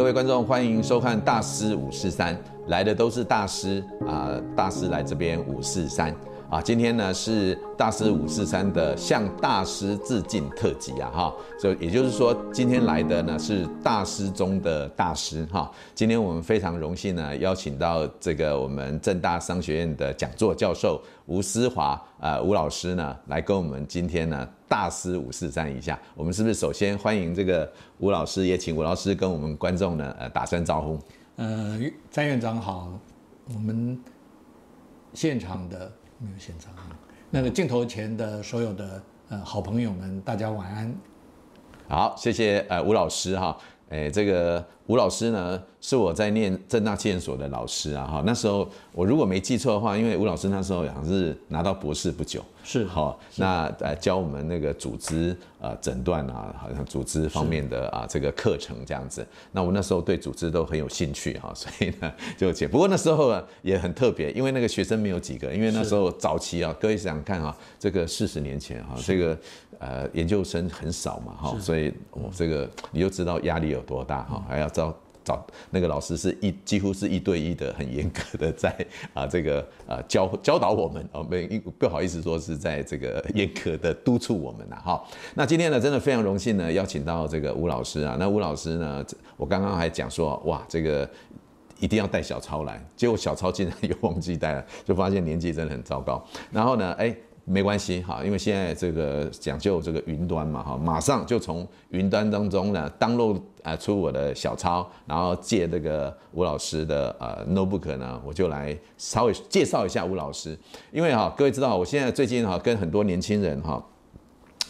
各位观众，欢迎收看《大师五四三》，来的都是大师啊、大师来这边五四三。啊。今天呢是大师五四三的向大师致敬特辑啊，哈，所以也就是说，今天来的呢是大师中的大师哈。今天我们非常荣幸呢邀请到这个我们正大商学院的讲座教授吴思华呃吴老师呢来跟我们今天呢。大师五四三一下，我们是不是首先欢迎这个吴老师？也请吴老师跟我们观众呢，呃，打声招呼。呃，詹院长好，我们现场的没有现场，那个镜头前的所有的呃好朋友们，大家晚安。好，谢谢呃吴老师哈，哎，这个吴老师呢是我在念正大企研所的老师啊哈，那时候我如果没记错的话，因为吴老师那时候好像是拿到博士不久。是好，那呃教我们那个组织呃诊断啊，好像组织方面的啊这个课程这样子。那我那时候对组织都很有兴趣哈，所以呢就解。不过那时候啊也很特别，因为那个学生没有几个，因为那时候早期啊，各位想想看啊，这个四十年前哈，这个呃研究生很少嘛哈，所以我这个你就知道压力有多大哈，还要招。找那个老师是一几乎是一对一的，很严格的在 啊这个啊教教导我们哦，没不好意思说是在这个严格的督促我们呐哈。那今天呢，真的非常荣幸呢，邀请到这个吴老师啊。那吴老师呢，我刚刚还讲说哇，这个一定要带小超来，结果小超竟然 又忘记带了，就发现年纪真的很糟糕。然后呢，哎。没关系哈，因为现在这个讲究这个云端嘛哈，马上就从云端当中呢 download 啊出我的小抄，然后借这个吴老师的呃 notebook 呢，我就来稍微介绍一下吴老师。因为哈，各位知道，我现在最近哈跟很多年轻人哈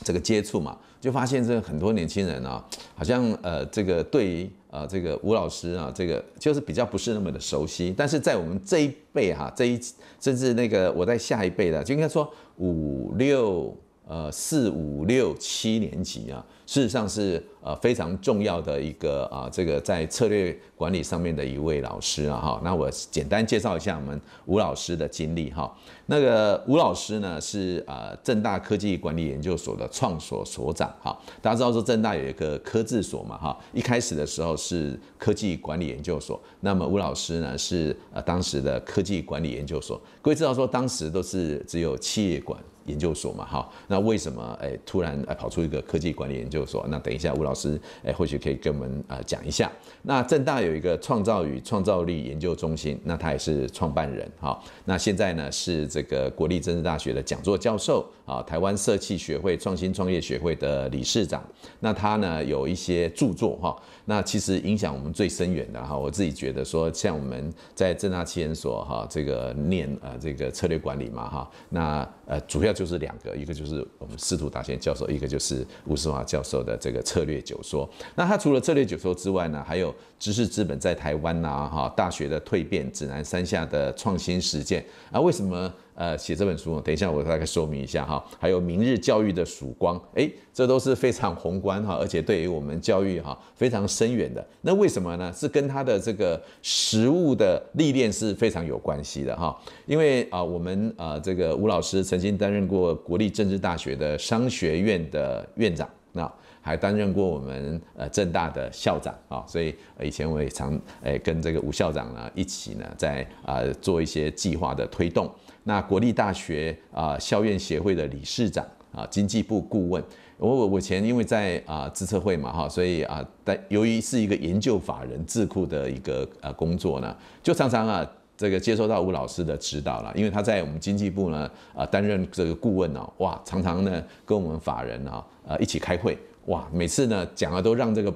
这个接触嘛，就发现这个很多年轻人啊，好像呃这个对于啊这个吴老师啊，这个就是比较不是那么的熟悉。但是在我们这一辈哈，这一甚至那个我在下一辈的，就应该说。五六呃四五六七年级啊，事实上是呃非常重要的一个啊，这个在策略管理上面的一位老师啊哈。那我简单介绍一下我们吴老师的经历哈。那个吴老师呢是呃正大科技管理研究所的创所所长哈。大家知道说正大有一个科技所嘛哈，一开始的时候是科技管理研究所，那么吴老师呢是呃当时的科技管理研究所。各位知道说当时都是只有企业管研究所嘛，哈，那为什么哎突然哎跑出一个科技管理研究所？那等一下吴老师哎或许可以跟我们啊讲一下。那正大有一个创造与创造力研究中心，那他也是创办人，哈。那现在呢是这个国立政治大学的讲座教授啊，台湾社企学会创新创业学会的理事长。那他呢有一些著作哈，那其实影响我们最深远的哈，我自己觉得说像我们在正大企研所哈这个念呃这个策略管理嘛哈，那呃主要。就是两个，一个就是我们司徒达贤教授，一个就是吴世华教授的这个策略九说。那他除了策略九说之外呢，还有知识资本在台湾呐，哈，大学的蜕变，指南三下的创新实践啊，为什么？呃，写这本书，等一下我大概说明一下哈。还有明日教育的曙光，诶，这都是非常宏观哈，而且对于我们教育哈非常深远的。那为什么呢？是跟他的这个实务的历练是非常有关系的哈。因为啊，我们啊这个吴老师曾经担任过国立政治大学的商学院的院长，那还担任过我们呃政大的校长啊，所以以前我也常诶跟这个吴校长呢一起呢在啊做一些计划的推动。那国立大学啊校院协会的理事长啊，经济部顾问。我我我前因为在啊资策会嘛哈，所以啊，但由于是一个研究法人智库的一个呃工作呢，就常常啊这个接受到吴老师的指导了，因为他在我们经济部呢啊担任这个顾问呢，哇，常常呢跟我们法人啊呃一起开会，哇，每次呢讲的都让这个。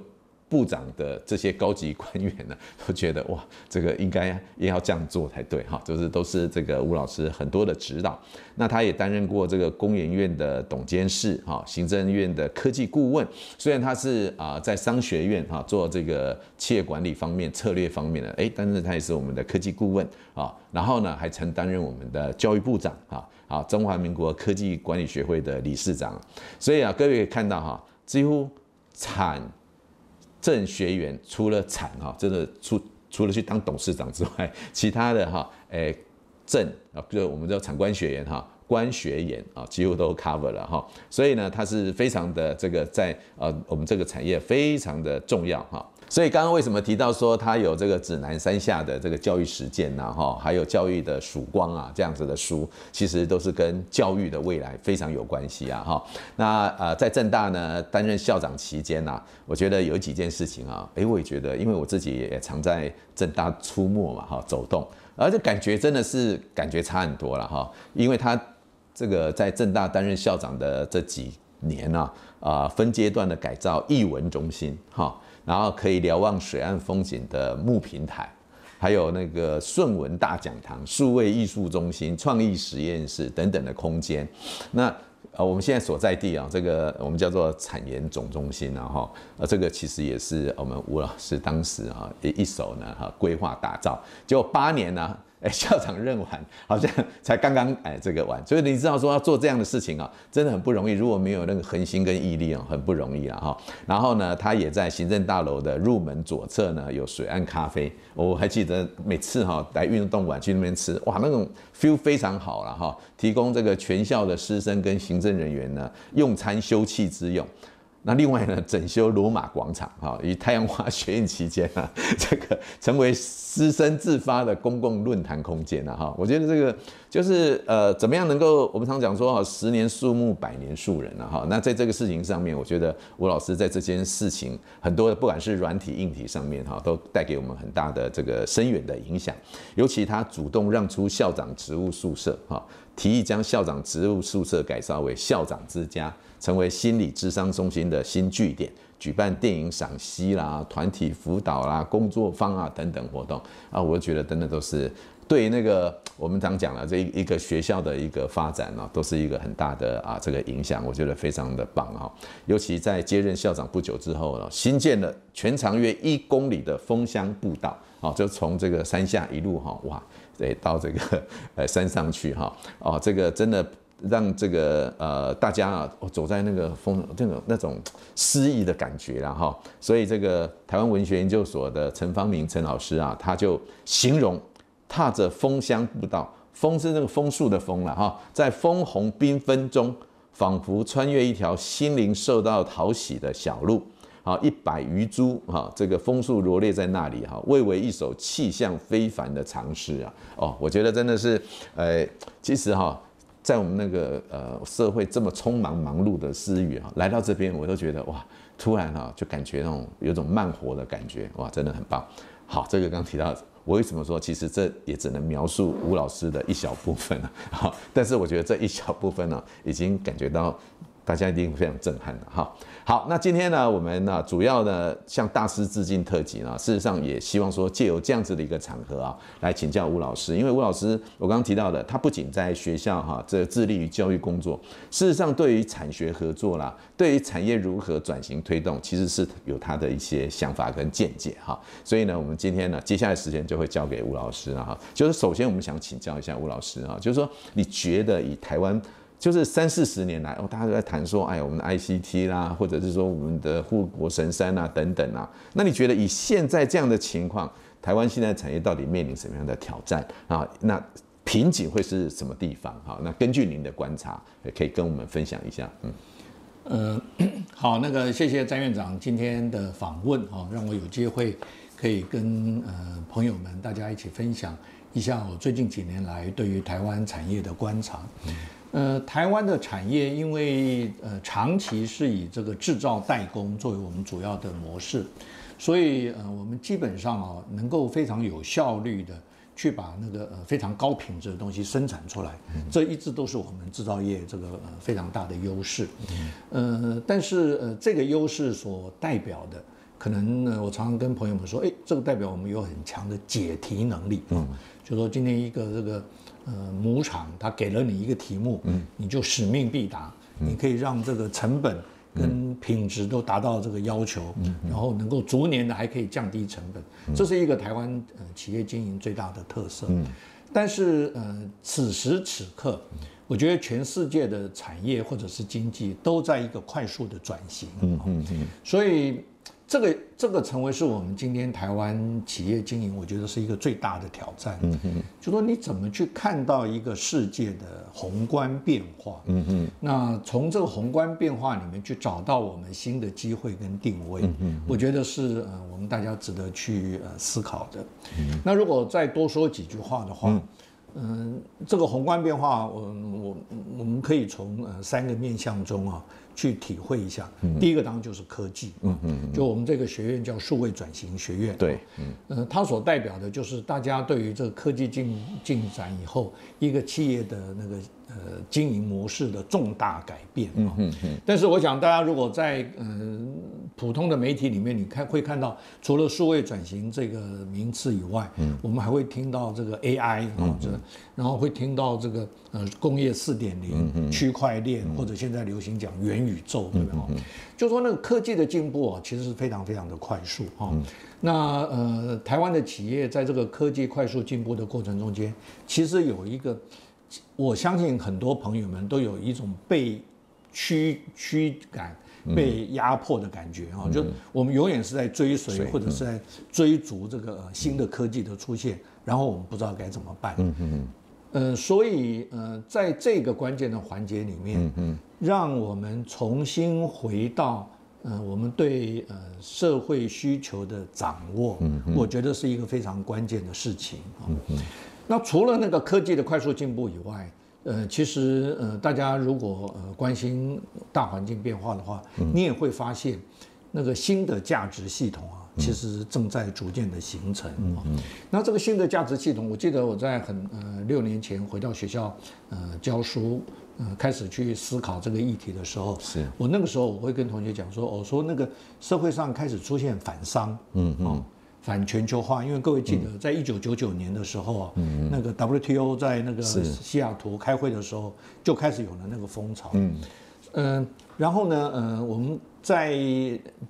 部长的这些高级官员呢，都觉得哇，这个应该也要这样做才对哈，就是都是这个吴老师很多的指导。那他也担任过这个工研院的董监事哈，行政院的科技顾问。虽然他是啊在商学院哈做这个企业管理方面、策略方面的，哎，但是他也是我们的科技顾问啊。然后呢，还曾担任我们的教育部长哈，啊，中华民国科技管理学会的理事长。所以啊，各位可以看到哈，几乎产。正学员除了产哈，真的除除了去当董事长之外，其他的哈，诶，政啊，就我们叫产官学员哈，官学研啊，几乎都 cover 了哈。所以呢，它是非常的这个在呃我们这个产业非常的重要哈。所以刚刚为什么提到说他有这个指南山下的这个教育实践呐，哈，还有教育的曙光啊，这样子的书，其实都是跟教育的未来非常有关系啊，哈。那呃，在政大呢担任校长期间呐，我觉得有几件事情啊，诶，我也觉得，因为我自己也常在政大出没嘛，哈，走动，而且感觉真的是感觉差很多了哈，因为他这个在政大担任校长的这几年啊，啊，分阶段的改造艺文中心，哈。然后可以瞭望水岸风景的木平台，还有那个顺文大讲堂、数位艺术中心、创意实验室等等的空间。那呃，我们现在所在地啊，这个我们叫做产研总中心啊，哈，呃，这个其实也是我们吴老师当时啊一一手呢哈规划打造，结果八年呢。哎，校长任完好像才刚刚哎这个完，所以你知道说要做这样的事情啊，真的很不容易。如果没有那个恒心跟毅力啊，很不容易啊哈。然后呢，他也在行政大楼的入门左侧呢有水岸咖啡，我还记得每次哈来运动馆去那边吃，哇，那种 feel 非常好了哈。提供这个全校的师生跟行政人员呢用餐休憩之用。那另外呢，整修罗马广场，哈，于太阳花学运期间啊，这个成为师生自发的公共论坛空间了，哈，我觉得这个就是呃，怎么样能够我们常讲说哈，十年树木，百年树人了，哈，那在这个事情上面，我觉得吴老师在这件事情很多的，不管是软体硬体上面，哈，都带给我们很大的这个深远的影响，尤其他主动让出校长职务宿舍，哈，提议将校长职务宿舍改造为校长之家。成为心理智商中心的新据点，举办电影赏析啦、团体辅导啦、工作坊啊等等活动啊，我觉得真的都是对那个我们常讲了这一个学校的一个发展呢，都是一个很大的啊这个影响，我觉得非常的棒哈。尤其在接任校长不久之后呢，新建了全长约一公里的枫香步道，啊，就从这个山下一路哈哇，对，到这个呃山上去哈，哦，这个真的。让这个呃大家啊，走在那个风这种那种诗意的感觉了哈，所以这个台湾文学研究所的陈芳明陈老师啊，他就形容踏着枫香步道，枫是那个枫树的枫了哈，在枫红缤纷中，仿佛穿越一条心灵受到讨喜的小路，好一百余株哈，这个枫树罗列在那里哈，蔚为一首气象非凡的长诗啊，哦，我觉得真的是，呃，其实哈。在我们那个呃社会这么匆忙忙碌的私语啊，来到这边我都觉得哇，突然哈就感觉那种有种慢活的感觉哇，真的很棒。好，这个刚提到，我为什么说其实这也只能描述吴老师的一小部分啊。好，但是我觉得这一小部分呢，已经感觉到大家一定非常震撼的哈。好，那今天呢，我们呢主要呢向大师致敬特辑呢，事实上也希望说借由这样子的一个场合啊，来请教吴老师，因为吴老师我刚刚提到的，他不仅在学校哈这致力于教育工作，事实上对于产学合作啦，对于产业如何转型推动，其实是有他的一些想法跟见解哈。所以呢，我们今天呢接下来时间就会交给吴老师啊。就是首先我们想请教一下吴老师啊，就是说你觉得以台湾。就是三四十年来，哦，大家都在谈说，哎，我们的 ICT 啦，或者是说我们的护国神山啊，等等啊。那你觉得以现在这样的情况，台湾现在产业到底面临什么样的挑战啊？那瓶颈会是什么地方？好，那根据您的观察，也可以跟我们分享一下。嗯，呃，好，那个谢谢詹院长今天的访问，哈，让我有机会可以跟呃朋友们大家一起分享一下我最近几年来对于台湾产业的观察。嗯呃，台湾的产业因为呃长期是以这个制造代工作为我们主要的模式，所以呃我们基本上啊能够非常有效率的去把那个呃非常高品质的东西生产出来，这一直都是我们制造业这个呃非常大的优势。呃，但是呃这个优势所代表的，可能呢我常常跟朋友们说，哎，这个代表我们有很强的解题能力嗯，就说今天一个这个。呃，母厂他给了你一个题目，嗯，你就使命必达，嗯，你可以让这个成本跟品质都达到这个要求，嗯，然后能够逐年的还可以降低成本，嗯，这是一个台湾呃企业经营最大的特色。嗯，但是呃，此时此刻，我觉得全世界的产业或者是经济都在一个快速的转型，嗯嗯嗯，所以。这个这个成为是我们今天台湾企业经营，我觉得是一个最大的挑战。嗯哼，就说你怎么去看到一个世界的宏观变化？嗯哼，那从这个宏观变化里面去找到我们新的机会跟定位，嗯哼，我觉得是呃我们大家值得去呃思考的。嗯，那如果再多说几句话的话。嗯嗯，这个宏观变化，我我我们可以从呃三个面向中啊去体会一下。第一个当然就是科技，嗯嗯，就我们这个学院叫数位转型学院，对，嗯，呃它所代表的就是大家对于这个科技进进展以后一个企业的那个。呃，经营模式的重大改变啊，嗯嗯，但是我想大家如果在嗯、呃、普通的媒体里面，你看会看到，除了数位转型这个名词以外，嗯，我们还会听到这个 AI 啊，这，然后会听到这个呃工业四点零、区块链，或者现在流行讲元宇宙，就说那个科技的进步啊，其实是非常非常的快速啊。那呃，台湾的企业在这个科技快速进步的过程中间，其实有一个。我相信很多朋友们都有一种被驱驱赶、被压迫的感觉啊，就我们永远是在追随或者是在追逐这个新的科技的出现，然后我们不知道该怎么办。嗯嗯呃，所以呃，在这个关键的环节里面，嗯让我们重新回到呃我们对呃社会需求的掌握，嗯，我觉得是一个非常关键的事情啊。嗯那除了那个科技的快速进步以外，呃，其实呃，大家如果呃关心大环境变化的话，你也会发现，那个新的价值系统啊，其实正在逐渐的形成啊。那这个新的价值系统，我记得我在很呃六年前回到学校呃教书，呃开始去思考这个议题的时候，是我那个时候我会跟同学讲说，我说那个社会上开始出现反商，嗯嗯。反全球化，因为各位记得，在一九九九年的时候啊，嗯、那个 WTO 在那个西雅图开会的时候，就开始有了那个风潮。嗯，呃、然后呢，呃，我们在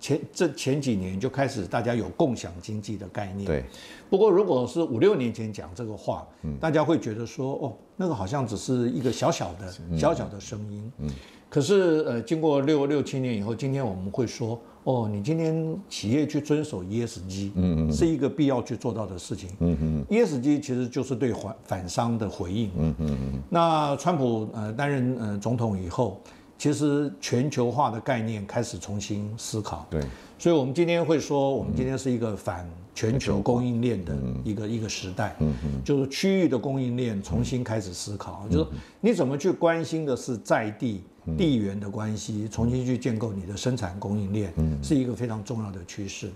前这前几年就开始大家有共享经济的概念。对。不过，如果是五六年前讲这个话，嗯、大家会觉得说，哦，那个好像只是一个小小的、小小的声音。嗯。可是，呃，经过六六七年以后，今天我们会说。哦，你今天企业去遵守 ESG，嗯嗯，是一个必要去做到的事情，嗯嗯，ESG 其实就是对反反商的回应，嗯嗯嗯。那川普呃担任呃总统以后，其实全球化的概念开始重新思考，对，所以我们今天会说，我们今天是一个反全球供应链的一个一个时代，嗯嗯，就是区域的供应链重新开始思考，就是你怎么去关心的是在地。地缘的关系，重新去建构你的生产供应链，是一个非常重要的趋势。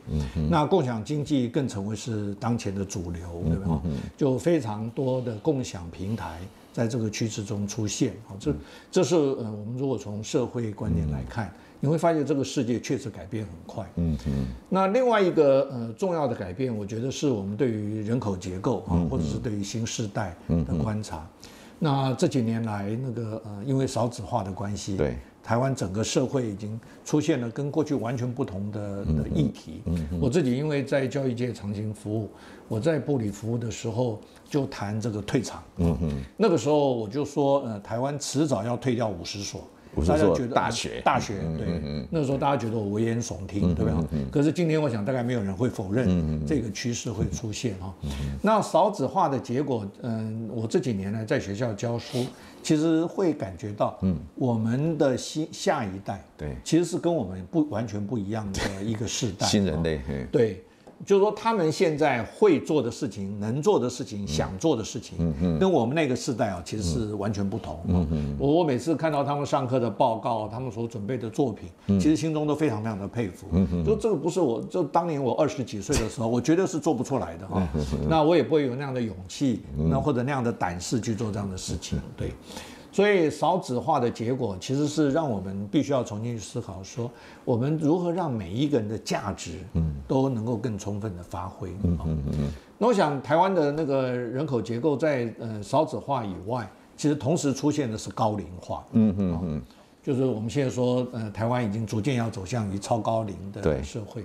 那共享经济更成为是当前的主流，对吧？就非常多的共享平台在这个趋势中出现。这这是呃，我们如果从社会观点来看，你会发现这个世界确实改变很快。嗯嗯。那另外一个呃重要的改变，我觉得是我们对于人口结构啊，或者是对于新世代的观察。那这几年来，那个呃，因为少子化的关系，对，台湾整个社会已经出现了跟过去完全不同的的议题。我自己因为在教育界长期服务，我在部里服务的时候就谈这个退场。嗯嗯，那个时候我就说，呃，台湾迟早要退掉五十所。大家觉得大学大学对，那个时候大家觉得我危言耸听，对吧？可是今天我想大概没有人会否认这个趋势会出现哈。那少子化的结果，嗯，我这几年呢在学校教书，其实会感觉到，嗯，我们的新下一代，对，其实是跟我们不完全不一样的一个世代，新人类，对。就是说，他们现在会做的事情、能做的事情、想做的事情，跟我们那个时代啊，其实是完全不同。我我每次看到他们上课的报告，他们所准备的作品，其实心中都非常非常的佩服。就这个不是我，就当年我二十几岁的时候，我绝对是做不出来的哈。那我也不会有那样的勇气，那或者那样的胆识去做这样的事情。对。所以少子化的结果，其实是让我们必须要重新去思考，说我们如何让每一个人的价值，嗯，都能够更充分的发挥。嗯嗯嗯。那我想，台湾的那个人口结构在呃少子化以外，其实同时出现的是高龄化。嗯嗯嗯。就是我们现在说，呃，台湾已经逐渐要走向于超高龄的社会。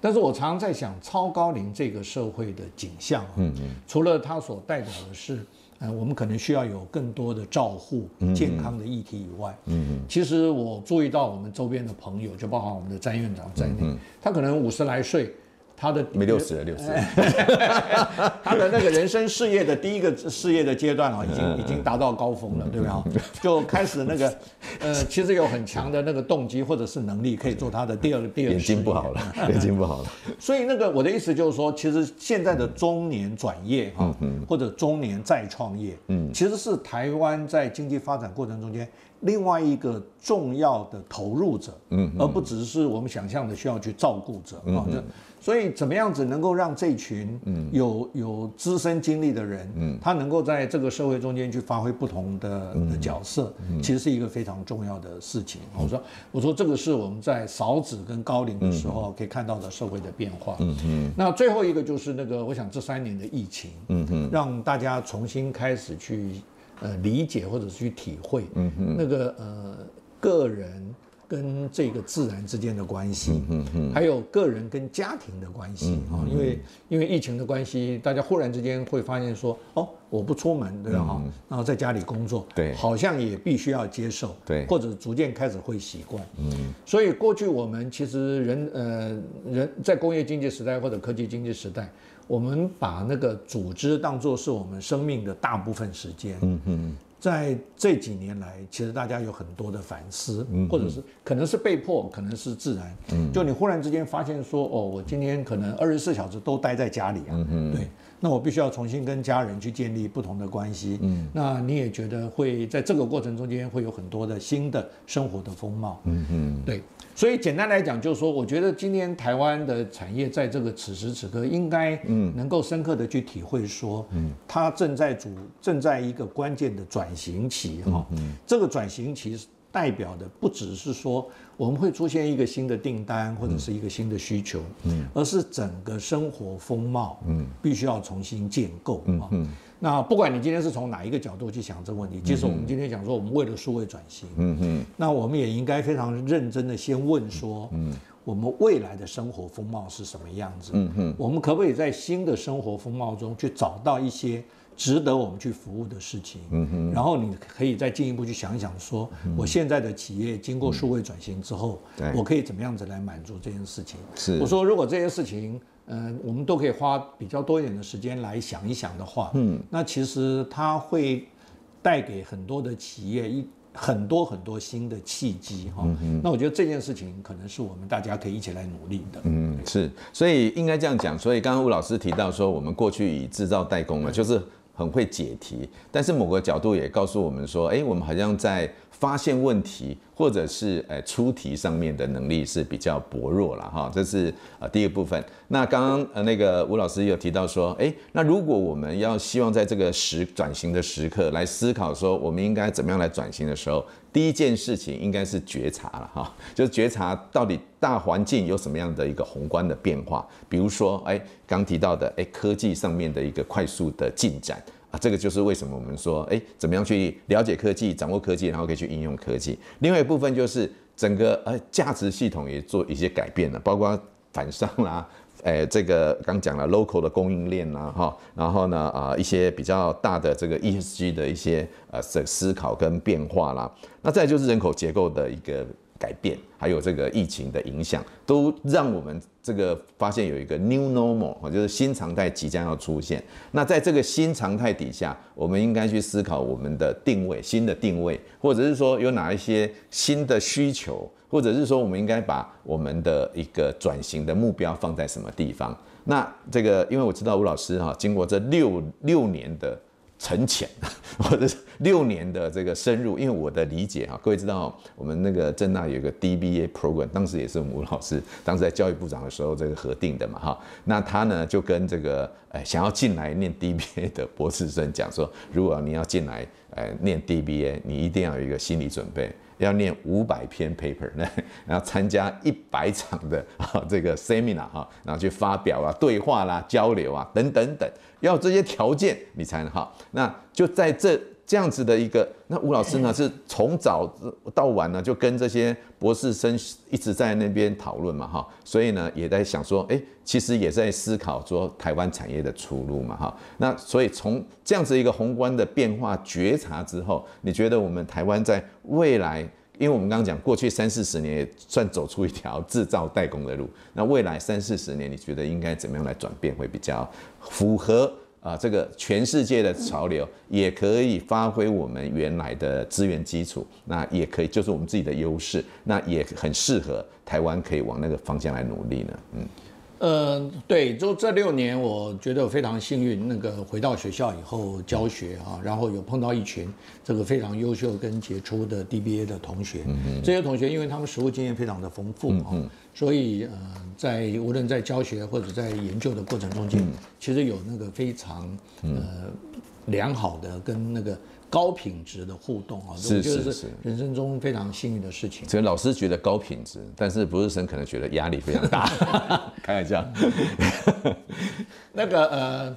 但是我常常在想，超高龄这个社会的景象，嗯嗯，除了它所代表的是。呃，我们可能需要有更多的照护健康的议题以外，嗯嗯，其实我注意到我们周边的朋友，就包括我们的詹院长在内，嗯、他可能五十来岁。他的没六十了，六十。他的那个人生事业的第一个事业的阶段啊，已经已经达到高峰了，对不对啊？就开始那个，呃，其实有很强的那个动机或者是能力，可以做他的第二 个第二个。眼睛不好了，眼睛不好了。所以那个我的意思就是说，其实现在的中年转业哈，或者中年再创业，嗯，其实是台湾在经济发展过程中间。另外一个重要的投入者，嗯，而不只是我们想象的需要去照顾者啊。这所以怎么样子能够让这群有有资深经历的人，嗯，他能够在这个社会中间去发挥不同的的角色，其实是一个非常重要的事情。我说，我说这个是我们在少子跟高龄的时候可以看到的社会的变化。嗯嗯。那最后一个就是那个，我想这三年的疫情，嗯嗯，让大家重新开始去。呃，理解或者是去体会，嗯哼，那个呃，个人跟这个自然之间的关系，嗯哼哼，还有个人跟家庭的关系啊，因为因为疫情的关系，大家忽然之间会发现说，哦，我不出门，对吧？哈，然后在家里工作，对，好像也必须要接受，对，或者逐渐开始会习惯，嗯，所以过去我们其实人呃人在工业经济时代或者科技经济时代。我们把那个组织当做是我们生命的大部分时间。嗯嗯，在这几年来，其实大家有很多的反思，或者是可能是被迫，可能是自然。嗯，就你忽然之间发现说，哦，我今天可能二十四小时都待在家里啊。嗯嗯，对，那我必须要重新跟家人去建立不同的关系。嗯，那你也觉得会在这个过程中间会有很多的新的生活的风貌。嗯嗯，对。所以简单来讲，就是说，我觉得今天台湾的产业在这个此时此刻，应该能够深刻的去体会说，嗯，它正在主正在一个关键的转型期哈，这个转型期代表的不只是说我们会出现一个新的订单或者是一个新的需求，嗯，而是整个生活风貌，嗯，必须要重新建构啊。那不管你今天是从哪一个角度去想这个问题，即使我们今天讲说我们为了数位转型，嗯嗯，那我们也应该非常认真的先问说，嗯，我们未来的生活风貌是什么样子？嗯嗯，我们可不可以在新的生活风貌中去找到一些值得我们去服务的事情？嗯哼，然后你可以再进一步去想一想说，我现在的企业经过数位转型之后，我可以怎么样子来满足这件事情？是，我说如果这些事情。嗯、呃，我们都可以花比较多一点的时间来想一想的话，嗯，那其实它会带给很多的企业一很多很多新的契机哈。那我觉得这件事情可能是我们大家可以一起来努力的。嗯，是，所以应该这样讲。所以刚刚吴老师提到说，我们过去以制造代工了，就是很会解题，但是某个角度也告诉我们说，哎，我们好像在。发现问题或者是诶出题上面的能力是比较薄弱了哈，这是呃第一个部分。那刚刚呃那个吴老师有提到说，诶，那如果我们要希望在这个时转型的时刻来思考说，我们应该怎么样来转型的时候，第一件事情应该是觉察了哈，就是觉察到底大环境有什么样的一个宏观的变化，比如说诶，刚提到的诶科技上面的一个快速的进展。啊这个就是为什么我们说，哎，怎么样去了解科技、掌握科技，然后可以去应用科技。另外一部分就是整个呃价值系统也做一些改变了，包括反商啦，哎，这个刚讲了 local 的供应链啦，哈，然后呢啊一些比较大的这个 ESG 的一些呃思思考跟变化啦。那再就是人口结构的一个。改变，还有这个疫情的影响，都让我们这个发现有一个 new normal，就是新常态即将要出现。那在这个新常态底下，我们应该去思考我们的定位，新的定位，或者是说有哪一些新的需求，或者是说我们应该把我们的一个转型的目标放在什么地方？那这个，因为我知道吴老师哈，经过这六六年的。沉潜，或者是六年的这个深入，因为我的理解哈，各位知道，我们那个政大有一个 DBA program，当时也是我们吴老师当时在教育部长的时候这个核定的嘛哈，那他呢就跟这个呃想要进来念 DBA 的博士生讲说，如果你要进来呃念 DBA，你一定要有一个心理准备。要念五百篇 paper，呢 然后参加一百场的 啊这个 seminar 哈，然后去发表啊、对话啦、交流啊等等等，要这些条件你才能哈。那就在这这样子的一个，那吴老师呢是从早到晚呢就跟这些博士生一直在那边讨论嘛哈，所以呢也在想说，哎，其实也在思考说台湾产业的出路嘛哈。那所以从这样子一个宏观的变化觉察之后，你觉得我们台湾在未来，因为我们刚刚讲过去三四十年也算走出一条制造代工的路，那未来三四十年你觉得应该怎么样来转变会比较符合？啊，这个全世界的潮流也可以发挥我们原来的资源基础，那也可以就是我们自己的优势，那也很适合台湾可以往那个方向来努力呢。嗯。呃，对，就这六年，我觉得我非常幸运。那个回到学校以后教学啊，然后有碰到一群这个非常优秀跟杰出的 DBA 的同学。嗯嗯。这些同学因为他们实务经验非常的丰富啊，嗯、所以呃，在无论在教学或者在研究的过程中间，嗯、其实有那个非常呃良好的跟那个。高品质的互动啊，是是是，人生中非常幸运的事情。所以老师觉得高品质，但是博士生可能觉得压力非常大。开玩笑。那个呃。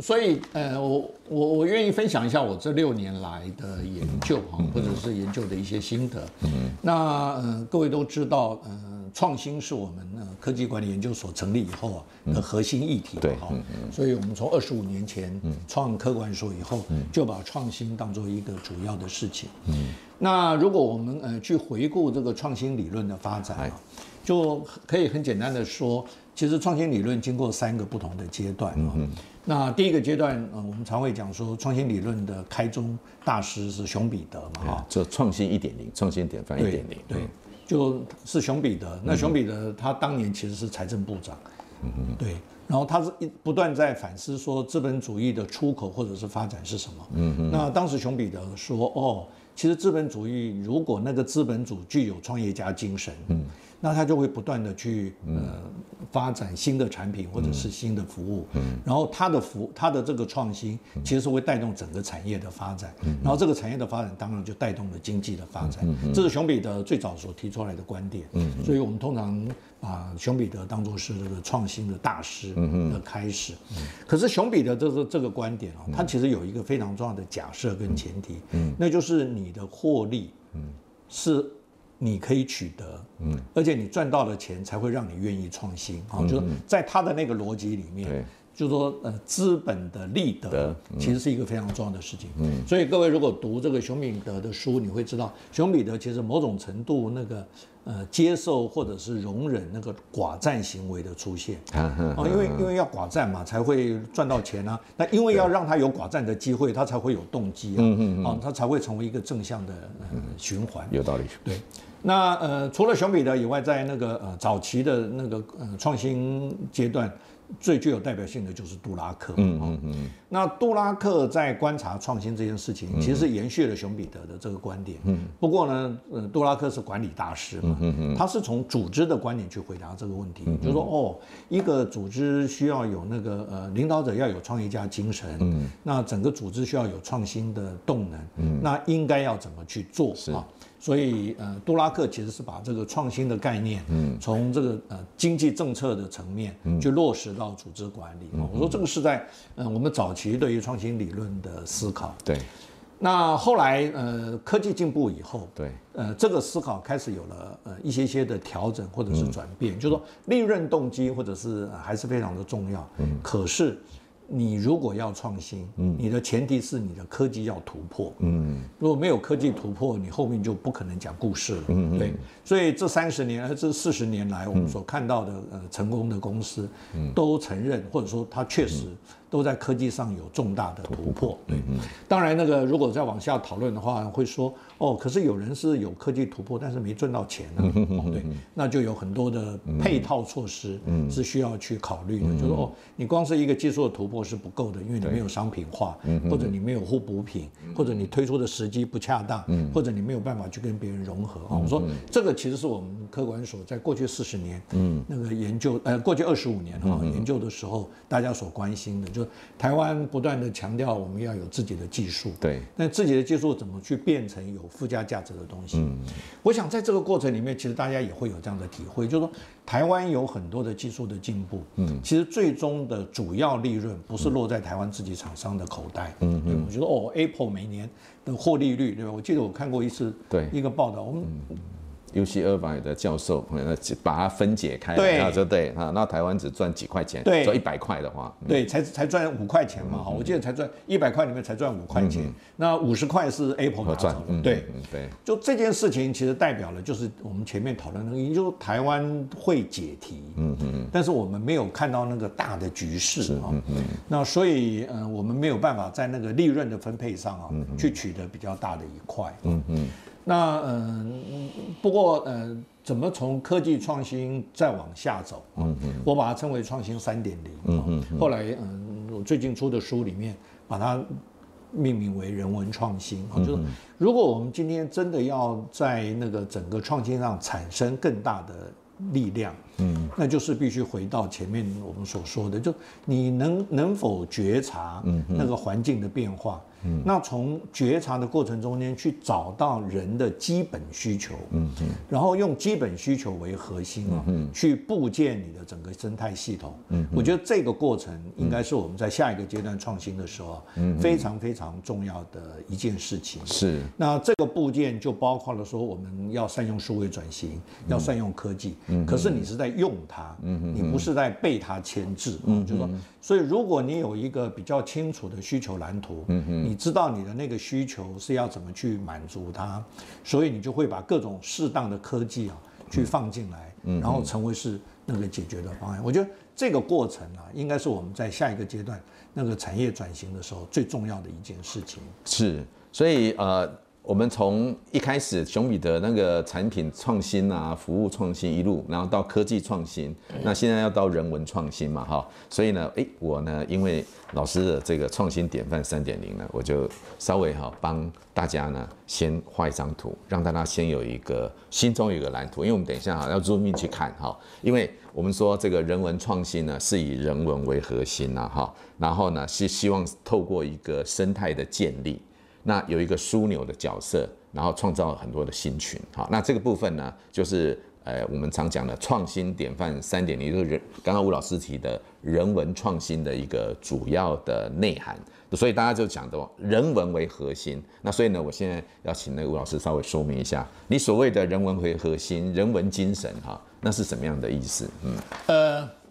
所以，呃，我我我愿意分享一下我这六年来的研究哈，或者是研究的一些心得。嗯，那呃，各位都知道，呃，创新是我们呢科技管理研究所成立以后啊的核心议题。对，哈。所以我们从二十五年前创科管所以后，就把创新当做一个主要的事情。嗯。那如果我们呃去回顾这个创新理论的发展啊，就可以很简单的说，其实创新理论经过三个不同的阶段啊。那第一个阶段，呃，我们常会讲说，创新理论的开宗大师是熊彼得嘛，哈，就创新一点零，创新典范一点零，对，就是熊彼得。那熊彼得他当年其实是财政部长，嗯嗯，对，然后他是一不断在反思说，资本主义的出口或者是发展是什么，嗯嗯，那当时熊彼得说，哦，其实资本主义如果那个资本主具有创业家精神，嗯。那他就会不断的去呃发展新的产品或者是新的服务，嗯，然后他的服他的这个创新其实是会带动整个产业的发展，然后这个产业的发展当然就带动了经济的发展，这是熊彼得最早所提出来的观点，嗯，所以我们通常把熊彼得当做是这个创新的大师的开始，可是熊彼得这个这个观点啊，他其实有一个非常重要的假设跟前提，嗯，那就是你的获利，嗯，是。你可以取得，嗯，而且你赚到的钱才会让你愿意创新。啊，就是在他的那个逻辑里面，就是说，呃，资本的利得其实是一个非常重要的事情，嗯，所以各位如果读这个熊彼得的书，你会知道，熊彼得其实某种程度那个呃接受或者是容忍那个寡占行为的出现，啊，因为因为要寡占嘛，才会赚到钱啊，那因为要让他有寡占的机会，他才会有动机啊，嗯嗯啊，他才会成为一个正向的呃循环，有道理，对。那呃，除了熊彼得以外，在那个呃早期的那个呃创新阶段，最具有代表性的就是杜拉克。嗯嗯嗯。那杜拉克在观察创新这件事情，其实延续了熊彼得的这个观点。嗯。不过呢，呃，杜拉克是管理大师嘛。嗯嗯。他是从组织的观点去回答这个问题，就是说哦，一个组织需要有那个呃领导者要有创业家精神。嗯。那整个组织需要有创新的动能。嗯。那应该要怎么去做？是啊。所以，呃，杜拉克其实是把这个创新的概念，嗯，从这个呃经济政策的层面，嗯，去落实到组织管理。嗯，我说这个是在，呃，我们早期对于创新理论的思考。对。那后来，呃，科技进步以后，对，呃，这个思考开始有了呃一些些的调整或者是转变，嗯，就是说利润动机或者是还是非常的重要。嗯。可是。你如果要创新，嗯，你的前提是你的科技要突破，嗯，如果没有科技突破，你后面就不可能讲故事了，嗯，对，所以这三十年，这四十年来，我们所看到的呃成功的公司，嗯，都承认或者说它确实。都在科技上有重大的突破，对，当然那个如果再往下讨论的话，会说哦，可是有人是有科技突破，但是没赚到钱呢，对，那就有很多的配套措施是需要去考虑的，就是说哦，你光是一个技术的突破是不够的，因为你没有商品化，或者你没有互补品，或者你推出的时机不恰当，或者你没有办法去跟别人融合。啊。我说这个其实是我们科管所在过去四十年，嗯。那个研究，呃，过去二十五年哈研究的时候，大家所关心的就。台湾不断的强调我们要有自己的技术，对，那自己的技术怎么去变成有附加价值的东西？嗯，我想在这个过程里面，其实大家也会有这样的体会，就是说台湾有很多的技术的进步，嗯，其实最终的主要利润不是落在台湾自己厂商的口袋。嗯嗯，我觉得哦，Apple 每年的获利率，对吧？我记得我看过一次，对一个报道，我们。嗯 UC Irvine 的教授，把它分解开，对，然后就对啊，那台湾只赚几块钱，对，赚一百块的话，对，才才赚五块钱嘛，哈，我记得才赚一百块里面才赚五块钱，那五十块是 Apple 拿走的，对，对，就这件事情其实代表了就是我们前面讨论的，也就是台湾会解题，嗯嗯，但是我们没有看到那个大的局势啊，那所以嗯，我们没有办法在那个利润的分配上啊，去取得比较大的一块，嗯嗯。那嗯，不过嗯，怎么从科技创新再往下走？嗯嗯，我把它称为创新三点零。嗯嗯。后来嗯，我最近出的书里面把它命名为人文创新。嗯。就是如果我们今天真的要在那个整个创新上产生更大的力量，嗯，那就是必须回到前面我们所说的，就你能能否觉察那个环境的变化。嗯，那从觉察的过程中间去找到人的基本需求，嗯嗯，然后用基本需求为核心啊，嗯，去构建你的整个生态系统，嗯，我觉得这个过程应该是我们在下一个阶段创新的时候，嗯，非常非常重要的一件事情。是，那这个部件就包括了说我们要善用数位转型，要善用科技，嗯，可是你是在用它，嗯，你不是在被它牵制，嗯，就是说，所以如果你有一个比较清楚的需求蓝图，嗯嗯，你。知道你的那个需求是要怎么去满足它，所以你就会把各种适当的科技啊去放进来，然后成为是那个解决的方案。我觉得这个过程啊，应该是我们在下一个阶段那个产业转型的时候最重要的一件事情。是，所以呃。我们从一开始熊彼得那个产品创新啊，服务创新一路，然后到科技创新，那现在要到人文创新嘛，哈，所以呢，诶，我呢，因为老师的这个创新典范三点零呢，我就稍微哈帮大家呢先画一张图，让大家先有一个心中有一个蓝图，因为我们等一下哈要入面去看哈，因为我们说这个人文创新呢是以人文为核心呐，哈，然后呢是希望透过一个生态的建立。那有一个枢纽的角色，然后创造很多的新群，好，那这个部分呢，就是呃我们常讲的创新典范三点零，就是人刚刚吴老师提的人文创新的一个主要的内涵，所以大家就讲的人文为核心。那所以呢，我现在要请那个吴老师稍微说明一下，你所谓的人文为核心、人文精神，哈，那是什么样的意思？嗯，呃。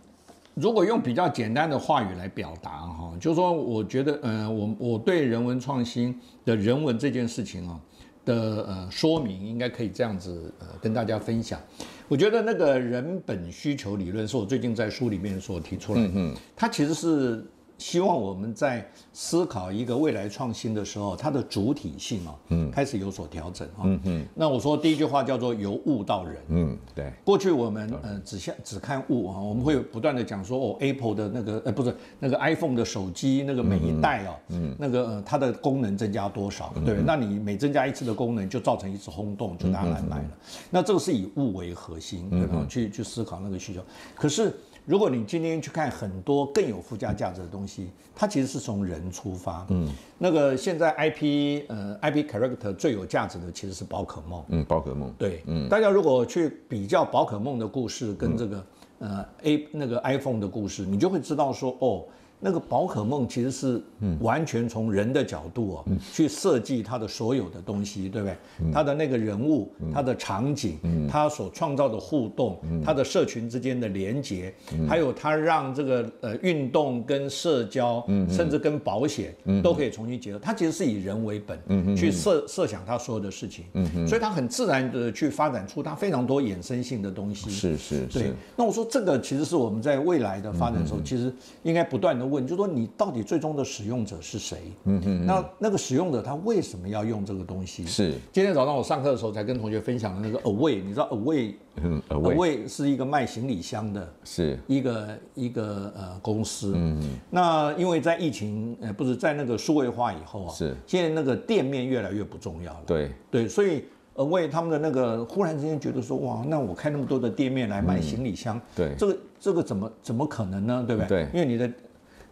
如果用比较简单的话语来表达哈，就是说，我觉得，呃，我我对人文创新的人文这件事情啊的呃说明，应该可以这样子呃跟大家分享。我觉得那个人本需求理论是我最近在书里面所提出来的，它其实是。希望我们在思考一个未来创新的时候，它的主体性啊，嗯，开始有所调整啊，嗯嗯。那我说第一句话叫做由物到人，嗯，对。过去我们呃只像只看物啊，我们会不断的讲说哦，Apple 的那个呃不是那个 iPhone 的手机那个每一代哦，嗯，那个呃它的功能增加多少，对，那你每增加一次的功能就造成一次轰动，就大家来买了。那这个是以物为核心，对吧？去去思考那个需求，可是。如果你今天去看很多更有附加价值的东西，它其实是从人出发。嗯，那个现在 IP 呃 IP character 最有价值的其实是宝可梦。嗯，宝可梦。对，嗯，大家如果去比较宝可梦的故事跟这个、嗯、呃 A 那个 iPhone 的故事，你就会知道说哦。那个宝可梦其实是完全从人的角度哦去设计它的所有的东西，对不对？它的那个人物、它的场景、它所创造的互动、它的社群之间的连接，还有它让这个呃运动跟社交，甚至跟保险都可以重新结合。它其实是以人为本去设设想它所有的事情，所以它很自然的去发展出它非常多衍生性的东西。是是是。对。那我说这个其实是我们在未来的发展的时候，其实应该不断的。问，就是说你到底最终的使用者是谁？嗯嗯，那那个使用者他为什么要用这个东西？是今天早上我上课的时候才跟同学分享的那个 Away，你知道 Away，嗯，Away 是一个卖行李箱的，是一个一个呃公司。嗯嗯，那因为在疫情呃不是在那个数位化以后啊，是现在那个店面越来越不重要了。对对，所以。Away 他们的那个忽然之间觉得说，哇，那我开那么多的店面来卖行李箱，对，这个这个怎么怎么可能呢？对不对？对，因为你的。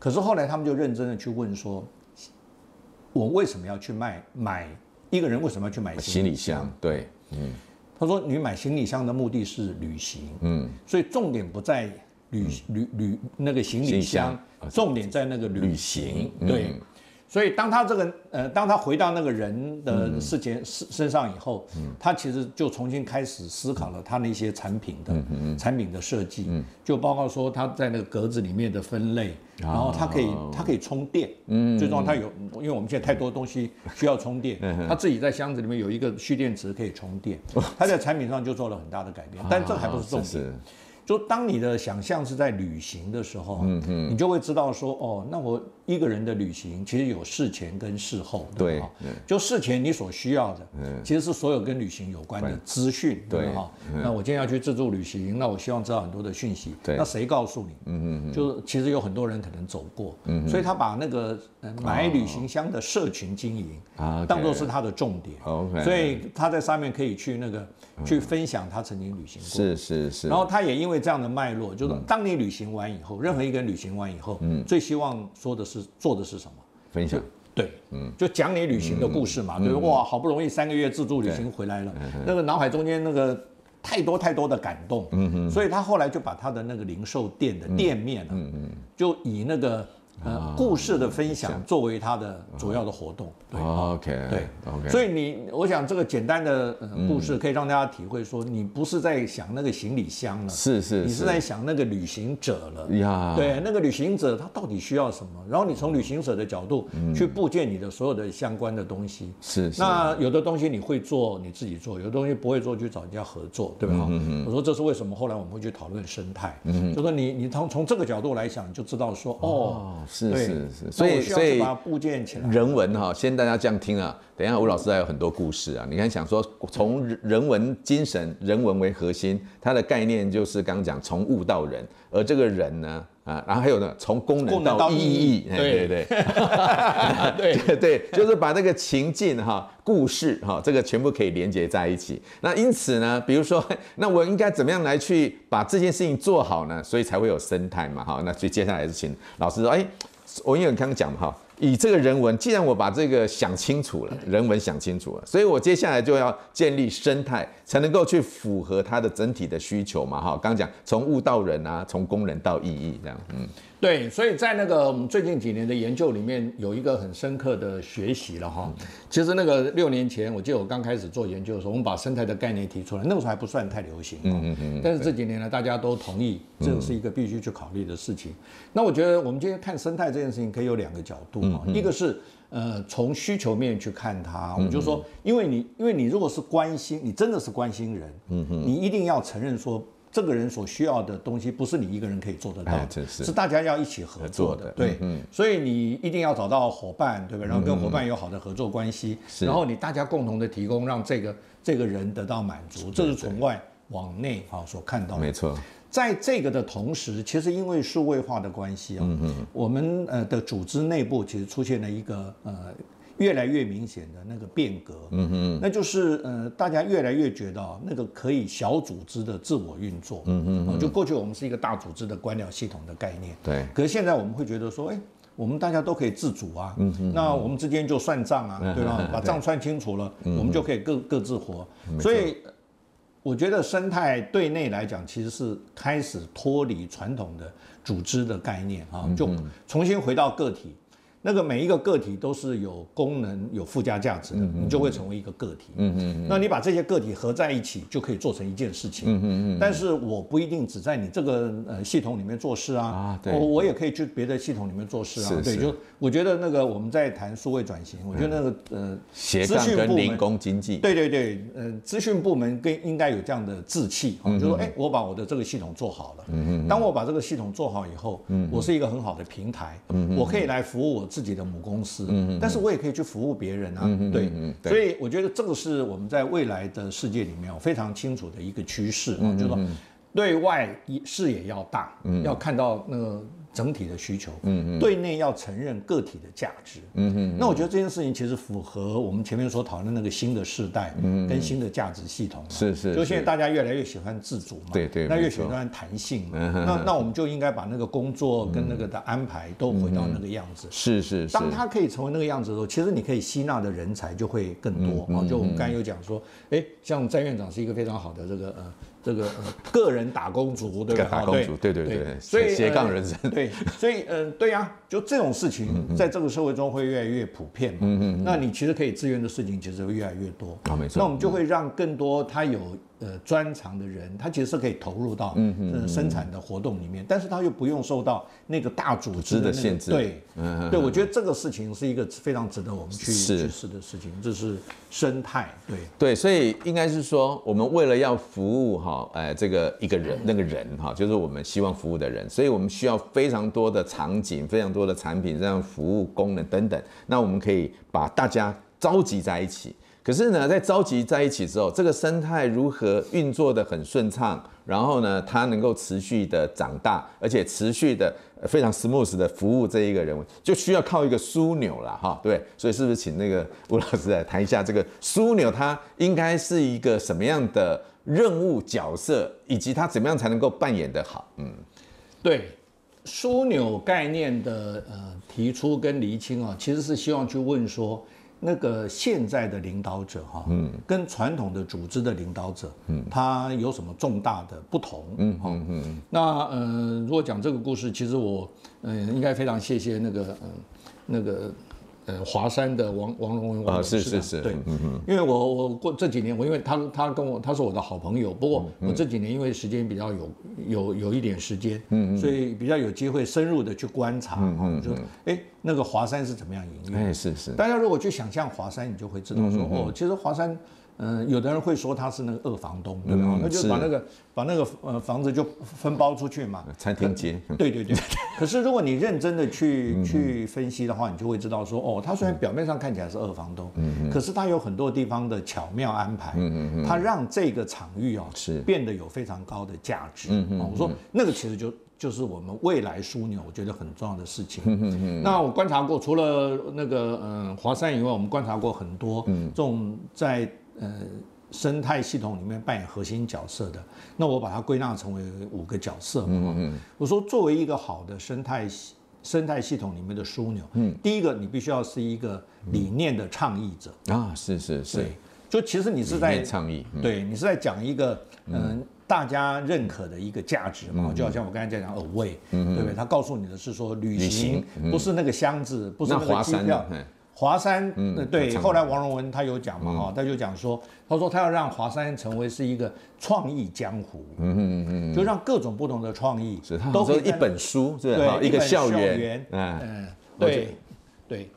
可是后来他们就认真的去问说，我为什么要去卖买一个人为什么要去买行李箱？对，嗯，他说你买行李箱的目的是旅行，嗯，所以重点不在旅旅旅那个行李箱，重点在那个旅行，对。所以当他这个呃，当他回到那个人的事情身身上以后，他其实就重新开始思考了他那些产品的产品的设计，就包括说他在那个格子里面的分类，然后它可以它可以充电，嗯。最重要它有，因为我们现在太多东西需要充电，他自己在箱子里面有一个蓄电池可以充电，他在产品上就做了很大的改变，但这还不是重点。就当你的想象是在旅行的时候，嗯嗯，你就会知道说，哦，那我一个人的旅行其实有事前跟事后，对哈，就事前你所需要的，其实是所有跟旅行有关的资讯，对哈。那我今天要去自助旅行，那我希望知道很多的讯息，对，那谁告诉你？嗯嗯，就其实有很多人可能走过，嗯，所以他把那个买旅行箱的社群经营啊，当做是他的重点，OK，所以他在上面可以去那个去分享他曾经旅行过，是是是，然后他也因为。这样的脉络，就是当你旅行完以后，任何一个人旅行完以后，嗯，最希望说的是做的是什么？分享。对，嗯，就讲你旅行的故事嘛，对，哇，好不容易三个月自助旅行回来了，那个脑海中间那个太多太多的感动，嗯嗯，所以他后来就把他的那个零售店的店面，嗯嗯，就以那个。呃，故事的分享作为他的主要的活动。对，OK，对，OK。所以你，我想这个简单的故事可以让大家体会说，你不是在想那个行李箱了，是是，你是在想那个旅行者了呀。对，那个旅行者他到底需要什么？然后你从旅行者的角度去布建你的所有的相关的东西。是。那有的东西你会做，你自己做；有的东西不会做，去找人家合作，对吧？我说这是为什么？后来我们会去讨论生态。嗯。就说你你从从这个角度来想，就知道说哦。是是是，所以所以把部件起来。人文哈，先大家这样听啊。等一下，吴老师还有很多故事啊。你看，想说从人文精神、人文为核心，它的概念就是刚刚讲从物到人，而这个人呢，啊，然后还有呢，从功能到意义。对对对，对对 对，就是把那个情境哈、故事哈，这个全部可以连接在一起。那因此呢，比如说，那我应该怎么样来去把这件事情做好呢？所以才会有生态嘛，哈。那所以接下来是请老师说，哎。我因为刚刚讲哈，以这个人文，既然我把这个想清楚了，人文想清楚了，所以我接下来就要建立生态，才能够去符合它的整体的需求嘛哈。刚刚讲从物到人啊，从功能到意义这样，嗯。对，所以在那个我们最近几年的研究里面，有一个很深刻的学习了哈。其实那个六年前，我记得我刚开始做研究的时候，我们把生态的概念提出来，那个时候还不算太流行。嗯嗯嗯。但是这几年呢，大家都同意，这是一个必须去考虑的事情。那我觉得我们今天看生态这件事情，可以有两个角度啊。一个是呃从需求面去看它，我们就说，因为你因为你如果是关心，你真的是关心人，嗯嗯，你一定要承认说。这个人所需要的东西不是你一个人可以做得到，是大家要一起合作的。对，所以你一定要找到伙伴，对吧？然后跟伙伴有好的合作关系，然后你大家共同的提供，让这个这个人得到满足，这是从外往内啊所看到的。没错，在这个的同时，其实因为数位化的关系啊，我们呃的组织内部其实出现了一个呃。越来越明显的那个变革，嗯哼，那就是呃，大家越来越觉得那个可以小组织的自我运作，嗯哼，就过去我们是一个大组织的官僚系统的概念，对，可是现在我们会觉得说，哎，我们大家都可以自主啊，嗯哼，那我们之间就算账啊，对吧？把账算清楚了，我们就可以各各自活。所以我觉得生态对内来讲，其实是开始脱离传统的组织的概念啊，就重新回到个体。那个每一个个体都是有功能、有附加价值的，你就会成为一个个体。嗯嗯，那你把这些个体合在一起，就可以做成一件事情。嗯嗯嗯，但是我不一定只在你这个呃系统里面做事啊。啊，对。我我也可以去别的系统里面做事啊。对，就我觉得那个我们在谈数位转型，我觉得那个呃，斜杠跟零工经济。对对对，呃，资讯部门更应该有这样的志气，就说，哎，我把我的这个系统做好了。嗯嗯。当我把这个系统做好以后，嗯，我是一个很好的平台。嗯，我可以来服务我。自己的母公司，嗯，但是我也可以去服务别人啊，对，所以我觉得这个是我们在未来的世界里面非常清楚的一个趋势啊，就是说对外视野要大，要看到那个。整体的需求，嗯嗯，对内要承认个体的价值，嗯嗯，那我觉得这件事情其实符合我们前面所讨论那个新的世代，嗯，跟新的价值系统，是是，就现在大家越来越喜欢自主嘛，对对，那越喜欢弹性，那那我们就应该把那个工作跟那个的安排都回到那个样子，是是，当他可以成为那个样子的时候，其实你可以吸纳的人才就会更多啊，就我们刚才有讲说，哎，像詹院长是一个非常好的这个呃。这个、呃、个人打工族，对吧？打工族，对对对，对所以斜杠人生，对，所以嗯、呃，对呀、啊，就这种事情在这个社会中会越来越普遍嘛。嗯嗯。那你其实可以自愿的事情其实会越来越多。啊，没错。那我们就会让更多他有。呃，专长的人，他其实是可以投入到嗯生产的活动里面，但是他又不用受到那个大组织的限制。对，对，我觉得这个事情是一个非常值得我们去去试的事情，这是生态。对，对，所以应该是说，我们为了要服务哈，哎，这个一个人，那个人哈，就是我们希望服务的人，所以我们需要非常多的场景，非常多的产品，这样服务功能等等。那我们可以把大家召集在一起。可是呢，在召集在一起之后，这个生态如何运作得很顺畅，然后呢，它能够持续的长大，而且持续的非常 smooth 的服务这一个人，就需要靠一个枢纽了哈，对，所以是不是请那个吴老师来谈一下这个枢纽，它应该是一个什么样的任务角色，以及它怎么样才能够扮演得好？嗯，对，枢纽概念的呃提出跟厘清啊，其实是希望去问说。那个现在的领导者哈，嗯，跟传统的组织的领导者，嗯，他有什么重大的不同？嗯嗯嗯。那呃，如果讲这个故事，其实我嗯、呃，应该非常谢谢那个嗯、呃，那个。呃，华山的王王龙文啊，是是是，对，嗯嗯，因为我我过这几年，我因为他他跟我他是我的好朋友，不过我这几年因为时间比较有有有一点时间，嗯嗯，所以比较有机会深入的去观察，嗯嗯，就哎那个华山是怎么样营运？哎是是，大家如果去想象华山，你就会知道说哦，其实华山。嗯，有的人会说他是那个二房东，对吧？嗯、那就把那个把那个呃房子就分包出去嘛，餐厅街。对对对。可是如果你认真的去、嗯、去分析的话，你就会知道说，哦，他虽然表面上看起来是二房东，嗯，可是他有很多地方的巧妙安排，嗯嗯他让这个场域哦是变得有非常高的价值。嗯嗯。我说那个其实就就是我们未来枢纽，我觉得很重要的事情。嗯嗯那我观察过，除了那个嗯华山以外，我们观察过很多这种在。呃，生态系统里面扮演核心角色的，那我把它归纳成为五个角色嘛。嗯嗯。我说，作为一个好的生态系生态系统里面的枢纽，嗯，第一个你必须要是一个理念的倡议者啊，是是是。就其实你是在倡议，对你是在讲一个嗯大家认可的一个价值嘛，就好像我刚才在讲 away，对不对？他告诉你的是说旅行不是那个箱子，不是那个机票。华山，嗯，对，后来王荣文他有讲嘛，哈，他就讲说，他说他要让华山成为是一个创意江湖，嗯嗯嗯，就让各种不同的创意都可以一本书，对，一个校园，嗯，对，对。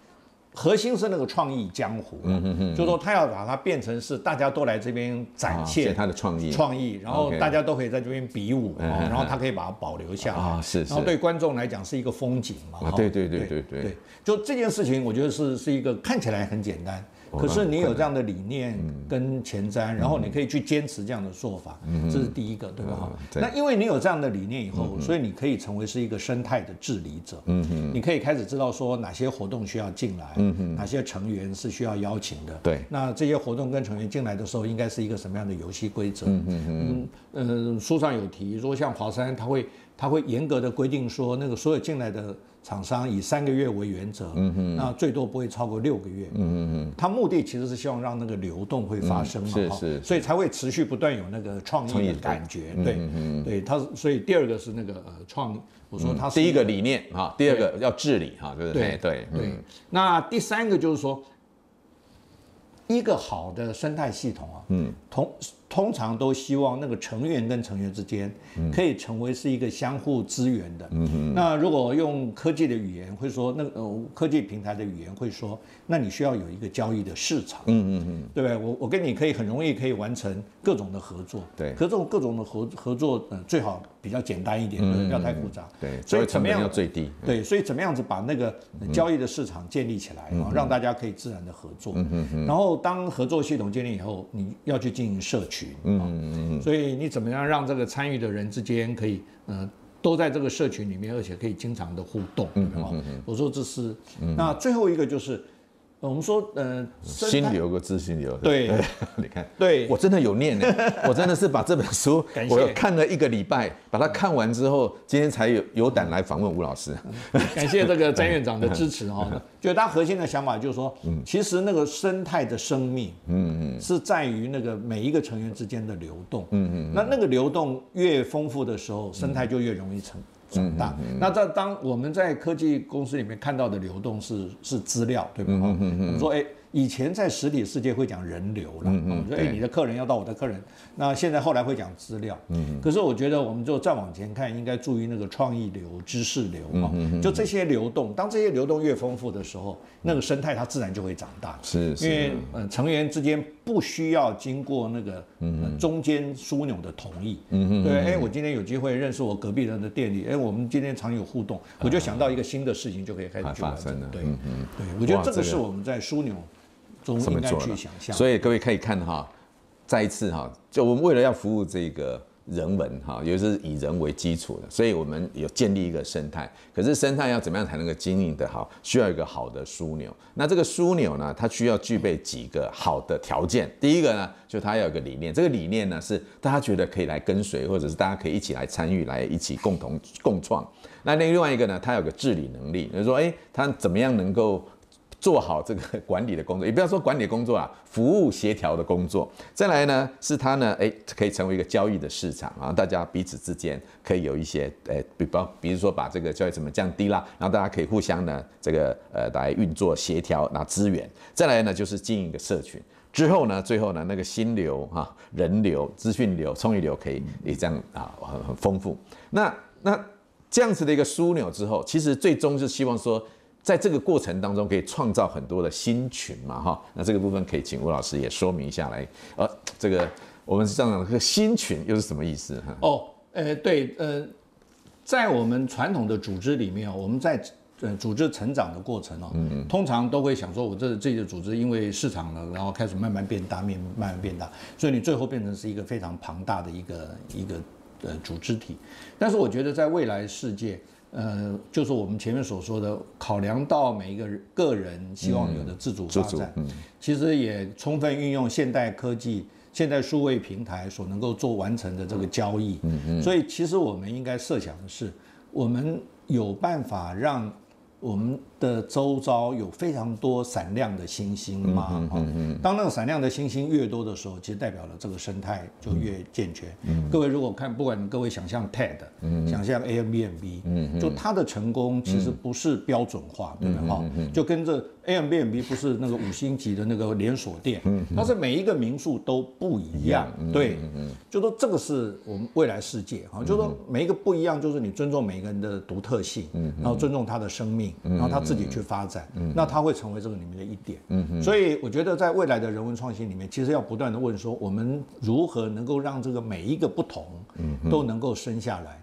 核心是那个创意江湖，嗯嗯嗯，就是说他要把它变成是大家都来这边展现他的创意，创意，然后大家都可以在这边比武，然后他可以把它保留下来，啊是，然后对观众来讲是一个风景嘛，对对对对。对，就这件事情，我觉得是是一个看起来很简单。可是你有这样的理念跟前瞻，然后你可以去坚持这样的做法，这是第一个，对吧？哈，那因为你有这样的理念以后，所以你可以成为是一个生态的治理者。嗯嗯，你可以开始知道说哪些活动需要进来，嗯嗯，哪些成员是需要邀请的。对，那这些活动跟成员进来的时候，应该是一个什么样的游戏规则？嗯嗯嗯嗯，书上有提，如果像华山，他会他会严格的规定说，那个所有进来的。厂商以三个月为原则，嗯嗯，那最多不会超过六个月，嗯嗯，他目的其实是希望让那个流动会发生嘛，是是，所以才会持续不断有那个创意的感觉，对，嗯对，他所以第二个是那个呃创，我说他是第一个理念哈，第二个要治理哈，对对？对对，那第三个就是说一个好的生态系统啊，嗯，同。通常都希望那个成员跟成员之间可以成为是一个相互支援的。嗯嗯。那如果用科技的语言会说，那呃科技平台的语言会说，那你需要有一个交易的市场。嗯嗯嗯。对不对？我我跟你可以很容易可以完成各种的合作。对。可这种各种的合合作，呃，最好比较简单一点，不要太复杂。对。所以怎么样要最低？对。所以怎么样子把那个交易的市场建立起来，让大家可以自然的合作。嗯嗯嗯。然后当合作系统建立以后，你要去进行社群。嗯嗯嗯，所以你怎么样让这个参与的人之间可以，呃，都在这个社群里面，而且可以经常的互动，嗯嗯嗯？我说这是，那最后一个就是，我们说，呃，心流个自心流，对，你看，对我真的有念呢，我真的是把这本书，我看了一个礼拜，把它看完之后，今天才有有胆来访问吴老师。感谢这个詹院长的支持哈，就他核心的想法就是说，其实那个生态的生命，嗯嗯，是在于那个每一个成员之间的流动，嗯嗯，那那个流动越丰富的时候，生态就越容易成。长大。那在当我们在科技公司里面看到的流动是是资料，对吧？我们说，哎。以前在实体世界会讲人流了，嗯嗯，说哎，你的客人要到我的客人，那现在后来会讲资料，嗯，可是我觉得我们就再往前看，应该注意那个创意流、知识流啊，就这些流动，当这些流动越丰富的时候，那个生态它自然就会长大，是，因为呃成员之间不需要经过那个中间枢纽的同意，嗯嗯，对，哎，我今天有机会认识我隔壁人的店里，哎，我们今天常有互动，我就想到一个新的事情就可以开始发生了，对，嗯嗯，对，我觉得这个是我们在枢纽。这么做了，所以各位可以看哈，再一次哈，就我们为了要服务这个人文哈，也就是以人为基础的，所以我们有建立一个生态。可是生态要怎么样才能够经营得好？需要一个好的枢纽。那这个枢纽呢，它需要具备几个好的条件。第一个呢，就它要有个理念，这个理念呢是大家觉得可以来跟随，或者是大家可以一起来参与，来一起共同共创。那另外一个呢，它有个治理能力，就是说，哎，它怎么样能够？做好这个管理的工作，也不要说管理工作啊，服务协调的工作。再来呢，是它呢，哎，可以成为一个交易的市场啊，大家彼此之间可以有一些，哎，比方，比如说把这个交易成本降低啦，然后大家可以互相呢，这个呃来运作协调，拿资源。再来呢，就是经营一个社群。之后呢，最后呢，那个心流哈、人流、资讯流、创意流可以也这样啊，很很丰富。那那这样子的一个枢纽之后，其实最终是希望说。在这个过程当中，可以创造很多的新群嘛，哈，那这个部分可以请吴老师也说明一下来。呃，这个我们是这样的，这个新群又是什么意思？哈。哦，呃，对，呃，在我们传统的组织里面，我们在呃组织成长的过程哦，嗯嗯，通常都会想说，我这这个组织因为市场了，然后开始慢慢变大，面慢慢变大，所以你最后变成是一个非常庞大的一个一个呃组织体。但是我觉得在未来世界。呃，就是我们前面所说的，考量到每一个个人希望有的自主发展，嗯嗯、其实也充分运用现代科技、现代数位平台所能够做完成的这个交易。嗯嗯、所以，其实我们应该设想的是，我们有办法让我们。的周遭有非常多闪亮的星星嘛，嗯嗯嗯，当那个闪亮的星星越多的时候，其实代表了这个生态就越健全。嗯，各位如果看，不管各位想象 TED，嗯，想象 Airbnb，嗯，就它的成功其实不是标准化，对不对？就跟这 Airbnb 不是那个五星级的那个连锁店，嗯，它是每一个民宿都不一样，对，嗯，就说这个是我们未来世界，哈，就说每一个不一样，就是你尊重每个人的独特性，嗯，然后尊重他的生命，然后他自。己去发展，那他会成为这个里面的一点。所以我觉得在未来的人文创新里面，其实要不断的问说，我们如何能够让这个每一个不同，都能够生下来。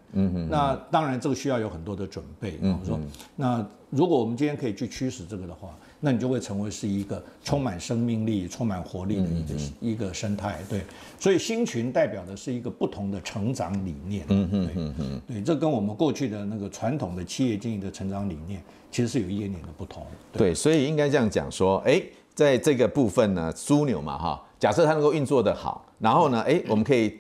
那当然这个需要有很多的准备。嗯，说那如果我们今天可以去驱使这个的话。那你就会成为是一个充满生命力、充满活力的一个一个生态，对。所以新群代表的是一个不同的成长理念，嗯嗯嗯嗯，对，这跟我们过去的那个传统的企业经营的成长理念，其实是有一点点的不同。对，所以应该这样讲说，哎，在这个部分呢，枢纽嘛，哈，假设它能够运作得好，然后呢，哎，我们可以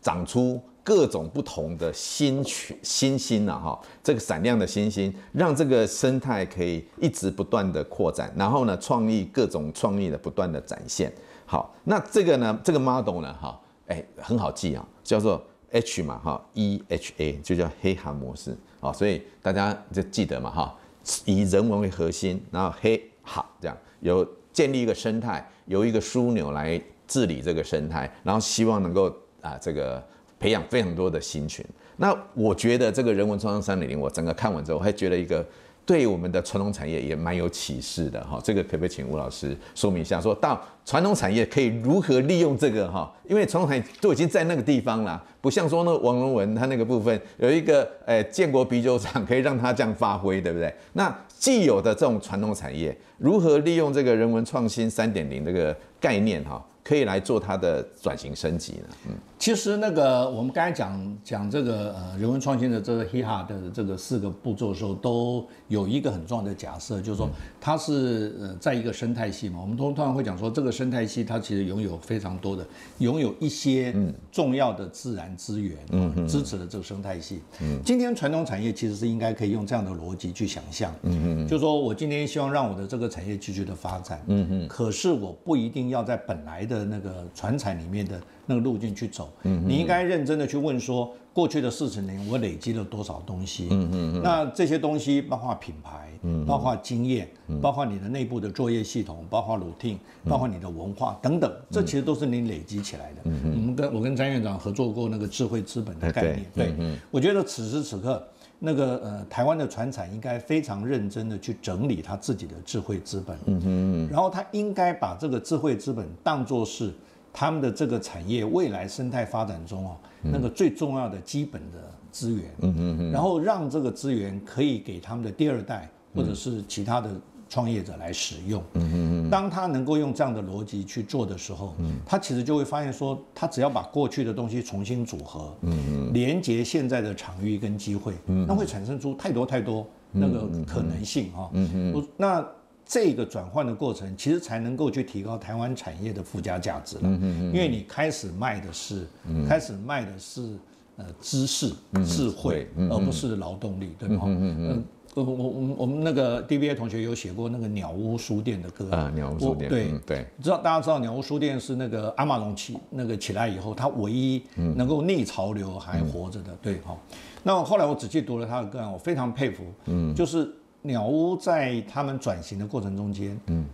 长出。各种不同的新群、新星啊，哈，这个闪亮的星星，让这个生态可以一直不断的扩展，然后呢，创意各种创意的不断的展现。好，那这个呢，这个 model 呢，哈，哎，很好记啊，叫做 H 嘛，哈，E H A 就叫黑函模式，好，所以大家就记得嘛，哈，以人文为核心，然后黑好这样，有建立一个生态，由一个枢纽来治理这个生态，然后希望能够啊这个。培养非常多的新群，那我觉得这个人文创新三点零，我整个看完之后，我还觉得一个对我们的传统产业也蛮有启示的哈。这个可不可以请吴老师说明一下，说到传统产业可以如何利用这个哈？因为传统产业都已经在那个地方了，不像说那王荣文他那个部分有一个诶建国啤酒厂可以让他这样发挥，对不对？那既有的这种传统产业如何利用这个人文创新三点零这个概念哈？可以来做它的转型升级呢？嗯。其实那个我们刚才讲讲这个呃人文创新的这个 HIHA 的这个四个步骤的时候，都有一个很重要的假设，就是说它是呃在一个生态系嘛。我们通常会讲说，这个生态系它其实拥有非常多的，拥有一些重要的自然资源，嗯，支持了这个生态系。嗯，今天传统产业其实是应该可以用这样的逻辑去想象，嗯嗯，就是说我今天希望让我的这个产业继续的发展，嗯嗯，可是我不一定要在本来的那个传产里面的。那个路径去走，你应该认真的去问说，过去的四十年我累积了多少东西？嗯嗯，那这些东西包括品牌，嗯。包括经验，包括你的内部的作业系统，包括 routine，包括你的文化等等，这其实都是你累积起来的。嗯嗯，我们跟我跟詹院长合作过那个智慧资本的概念，对，我觉得此时此刻，那个呃台湾的船产应该非常认真的去整理他自己的智慧资本，嗯嗯，然后他应该把这个智慧资本当作是。他们的这个产业未来生态发展中哦，那个最重要的基本的资源，嗯嗯嗯，然后让这个资源可以给他们的第二代或者是其他的创业者来使用，嗯嗯嗯，当他能够用这样的逻辑去做的时候，嗯，他其实就会发现说，他只要把过去的东西重新组合，嗯嗯，连接现在的场域跟机会，嗯，那会产生出太多太多那个可能性哈，嗯嗯，那。这个转换的过程，其实才能够去提高台湾产业的附加价值了。嗯嗯嗯。因为你开始卖的是，开始卖的是呃知识、智慧，而不是劳动力，对吧？嗯嗯嗯。我我我我们那个 DBA 同学有写过那个鸟屋书店的歌啊，鸟屋书店。对对。知道大家知道鸟屋书店是那个阿玛隆起那个起来以后，他唯一能够逆潮流还活着的，对哈。那后来我仔细读了他的歌啊，我非常佩服，嗯，就是。鸟屋在他们转型的过程中间，嗯，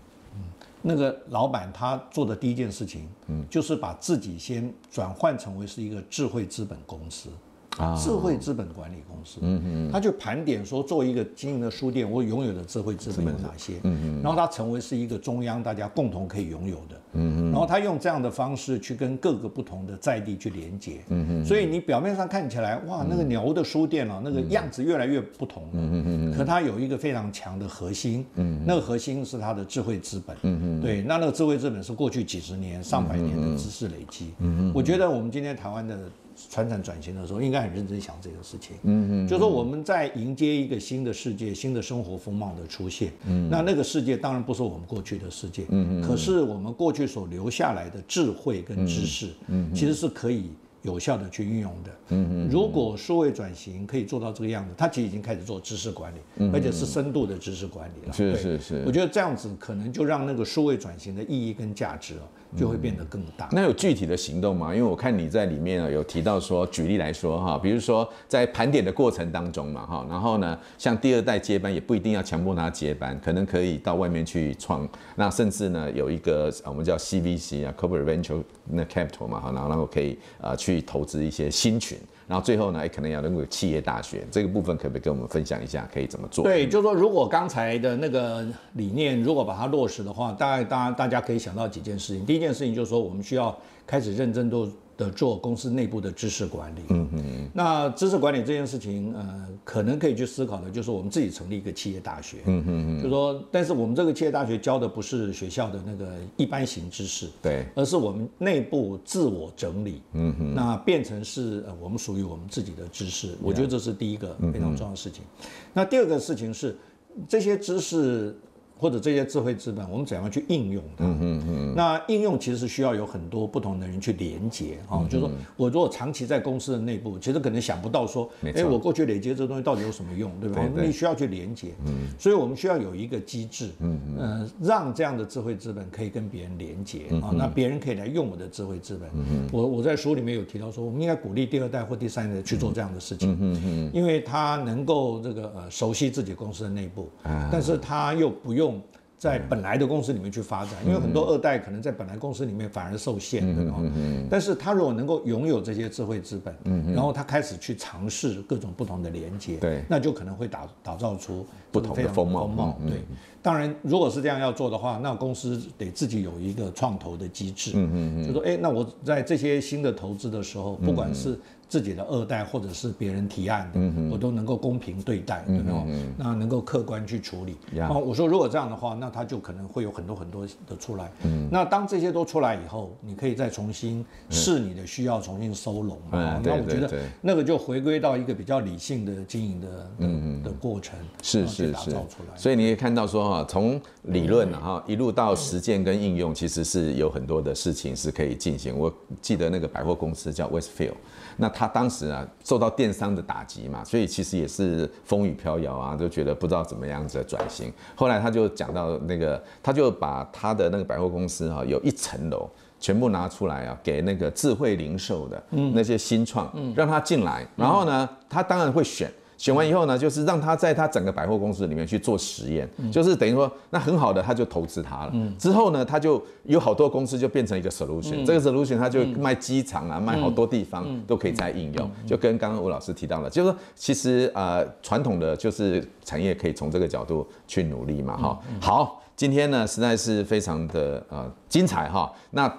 那个老板他做的第一件事情，嗯，就是把自己先转换成为是一个智慧资本公司。智慧资本管理公司，嗯嗯，他就盘点说，作为一个经营的书店，我拥有的智慧资本有哪些？嗯嗯，然后他成为是一个中央大家共同可以拥有的，嗯嗯，然后他用这样的方式去跟各个不同的在地去连接，嗯嗯，所以你表面上看起来，哇，那个鸟屋的书店啊，那个样子越来越不同了，嗯嗯嗯，可它有一个非常强的核心，嗯，那个核心是它的智慧资本，嗯嗯，对，那那个智慧资本是过去几十年、上百年的知识累积，嗯嗯，我觉得我们今天台湾的。传产转型的时候，应该很认真想这个事情。嗯嗯，就是说我们在迎接一个新的世界、新的生活风貌的出现。嗯，那那个世界当然不是我们过去的世界。嗯嗯，可是我们过去所留下来的智慧跟知识，嗯，其实是可以有效的去运用的。嗯嗯，如果数位转型可以做到这个样子，它其实已经开始做知识管理，而且是深度的知识管理了。是是是，我觉得这样子可能就让那个数位转型的意义跟价值哦。就会变得更大。那有具体的行动吗？因为我看你在里面啊有提到说，举例来说哈，比如说在盘点的过程当中嘛哈，然后呢，像第二代接班也不一定要强迫他接班，可能可以到外面去创。那甚至呢有一个我们叫 CVC 啊，Corporate Venture 那 Capital 嘛哈，然后然后可以啊去投资一些新群。然后最后呢，也可能要能够有企业大学这个部分，可不可以跟我们分享一下，可以怎么做？对，就是说，如果刚才的那个理念，如果把它落实的话，大概大家大家可以想到几件事情。第一件事情就是说，我们需要开始认真做。的做公司内部的知识管理，嗯嗯，那知识管理这件事情，呃，可能可以去思考的，就是我们自己成立一个企业大学，嗯嗯嗯，就说，但是我们这个企业大学教的不是学校的那个一般型知识，对，而是我们内部自我整理，嗯嗯，那变成是呃我们属于我们自己的知识，我觉得这是第一个非常重要的事情。那第二个事情是这些知识。或者这些智慧资本，我们怎样去应用它？嗯嗯嗯。那应用其实是需要有很多不同的人去连接啊。就是说我如果长期在公司的内部，其实可能想不到说，哎，我过去累积这东西到底有什么用，对吧？你需要去连接。嗯。所以我们需要有一个机制，嗯嗯，让这样的智慧资本可以跟别人连接啊。那别人可以来用我的智慧资本。嗯。我我在书里面有提到说，我们应该鼓励第二代或第三代去做这样的事情。嗯嗯。因为他能够这个呃熟悉自己公司的内部，但是他又不用。在本来的公司里面去发展，因为很多二代可能在本来公司里面反而受限的，但是他如果能够拥有这些智慧资本，然后他开始去尝试各种不同的连接，对，那就可能会打打造出不同的风貌。对，当然，如果是这样要做的话，那公司得自己有一个创投的机制，嗯嗯嗯，就说，哎，那我在这些新的投资的时候，不管是自己的二代或者是别人提案的，嗯嗯，我都能够公平对待，对吧？那能够客观去处理。啊，我说如果这样的话，那他就可能会有很多很多的出来。嗯，那当这些都出来以后，你可以再重新视你的需要，重新收拢。啊，那我觉得那个就回归到一个比较理性的经营的嗯的过程，是是是。所以你可以看到说哈，从理论哈一路到实践跟应用，其实是有很多的事情是可以进行。我记得那个百货公司叫 Westfield。那他当时啊受到电商的打击嘛，所以其实也是风雨飘摇啊，就觉得不知道怎么样子的转型。后来他就讲到那个，他就把他的那个百货公司哈，有一层楼全部拿出来啊，给那个智慧零售的那些新创，让他进来，然后呢，他当然会选。选完以后呢，就是让他在他整个百货公司里面去做实验，就是等于说，那很好的他就投资他了。之后呢，他就有好多公司就变成一个 solution，这个 solution 他就卖机场啊，卖好多地方都可以再应用。就跟刚刚吴老师提到了，就是说其实呃传统的就是产业可以从这个角度去努力嘛，哈。好，今天呢实在是非常的呃精彩哈。那。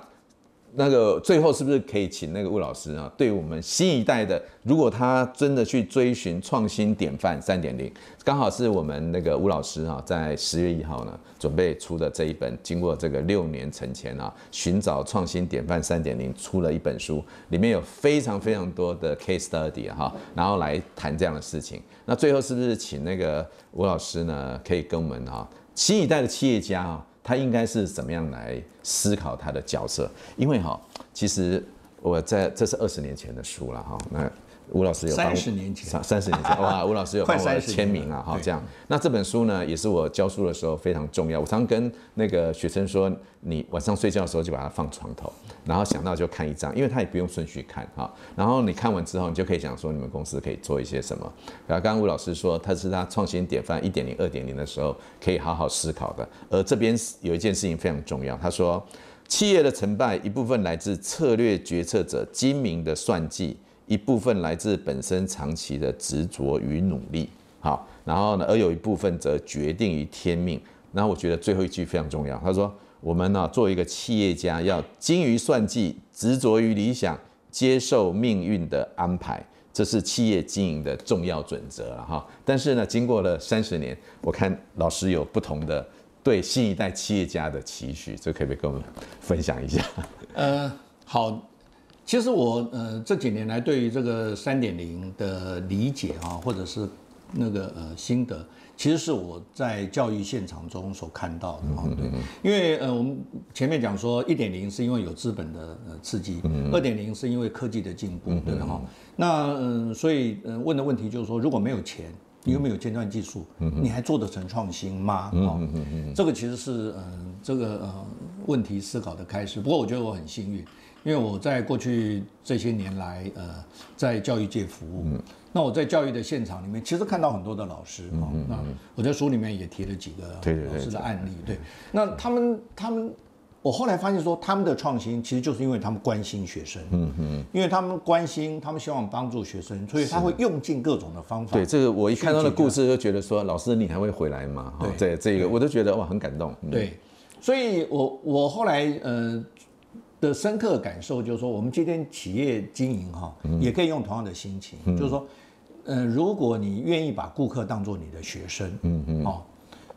那个最后是不是可以请那个吴老师啊？对我们新一代的，如果他真的去追寻创新典范三点零，刚好是我们那个吴老师啊，在十月一号呢准备出的这一本，经过这个六年沉潜啊，寻找创新典范三点零出了一本书，里面有非常非常多的 case study 哈，然后来谈这样的事情。那最后是不是请那个吴老师呢，可以跟我们啊，新一代的企业家啊？他应该是怎么样来思考他的角色？因为哈，其实我在这是二十年前的书了哈。那吴老师有三十年前，三十年前哇，吴老师有帮我签名啊哈，这样。那这本书呢，也是我教书的时候非常重要。我常跟那个学生说，你晚上睡觉的时候就把它放床头，然后想到就看一张，因为它也不用顺序看哈。然后你看完之后，你就可以讲说你们公司可以做一些什么。然后刚刚吴老师说，他是他创新典范一点零、二点零的时候可以好好思考的。而这边有一件事情非常重要，他说，企业的成败一部分来自策略决策者精明的算计。一部分来自本身长期的执着与努力，好，然后呢，而有一部分则决定于天命。然后我觉得最后一句非常重要，他说：“我们呢，作为一个企业家，要精于算计，执着于理想，接受命运的安排，这是企业经营的重要准则了哈。”但是呢，经过了三十年，我看老师有不同的对新一代企业家的期许，这可不可以跟我们分享一下？呃，好。其实我呃这几年来对于这个三点零的理解啊，或者是那个呃心得，其实是我在教育现场中所看到的啊。对，因为呃我们前面讲说一点零是因为有资本的呃刺激，二点零是因为科技的进步，对哈。那嗯，所以嗯问的问题就是说，如果没有钱，你又没有尖端技术，你还做得成创新吗？啊，这个其实是嗯这个呃问题思考的开始。不过我觉得我很幸运。因为我在过去这些年来，呃，在教育界服务，嗯、那我在教育的现场里面，其实看到很多的老师，哈、嗯，那我在书里面也提了几个老师的案例，对，对，对，对，那他们他们，我后来发现说，他们的创新其实就是因为他们关心学生，嗯嗯，因为他们关心，他们希望帮助学生，所以他会用尽各种的方法。对，这个我一看到的故事就觉得说，老师你还会回来吗？对，这个我都觉得哇，很感动。嗯、对，所以我我后来呃。的深刻感受就是说，我们今天企业经营哈，也可以用同样的心情，就是说，呃，如果你愿意把顾客当做你的学生，嗯嗯，哦，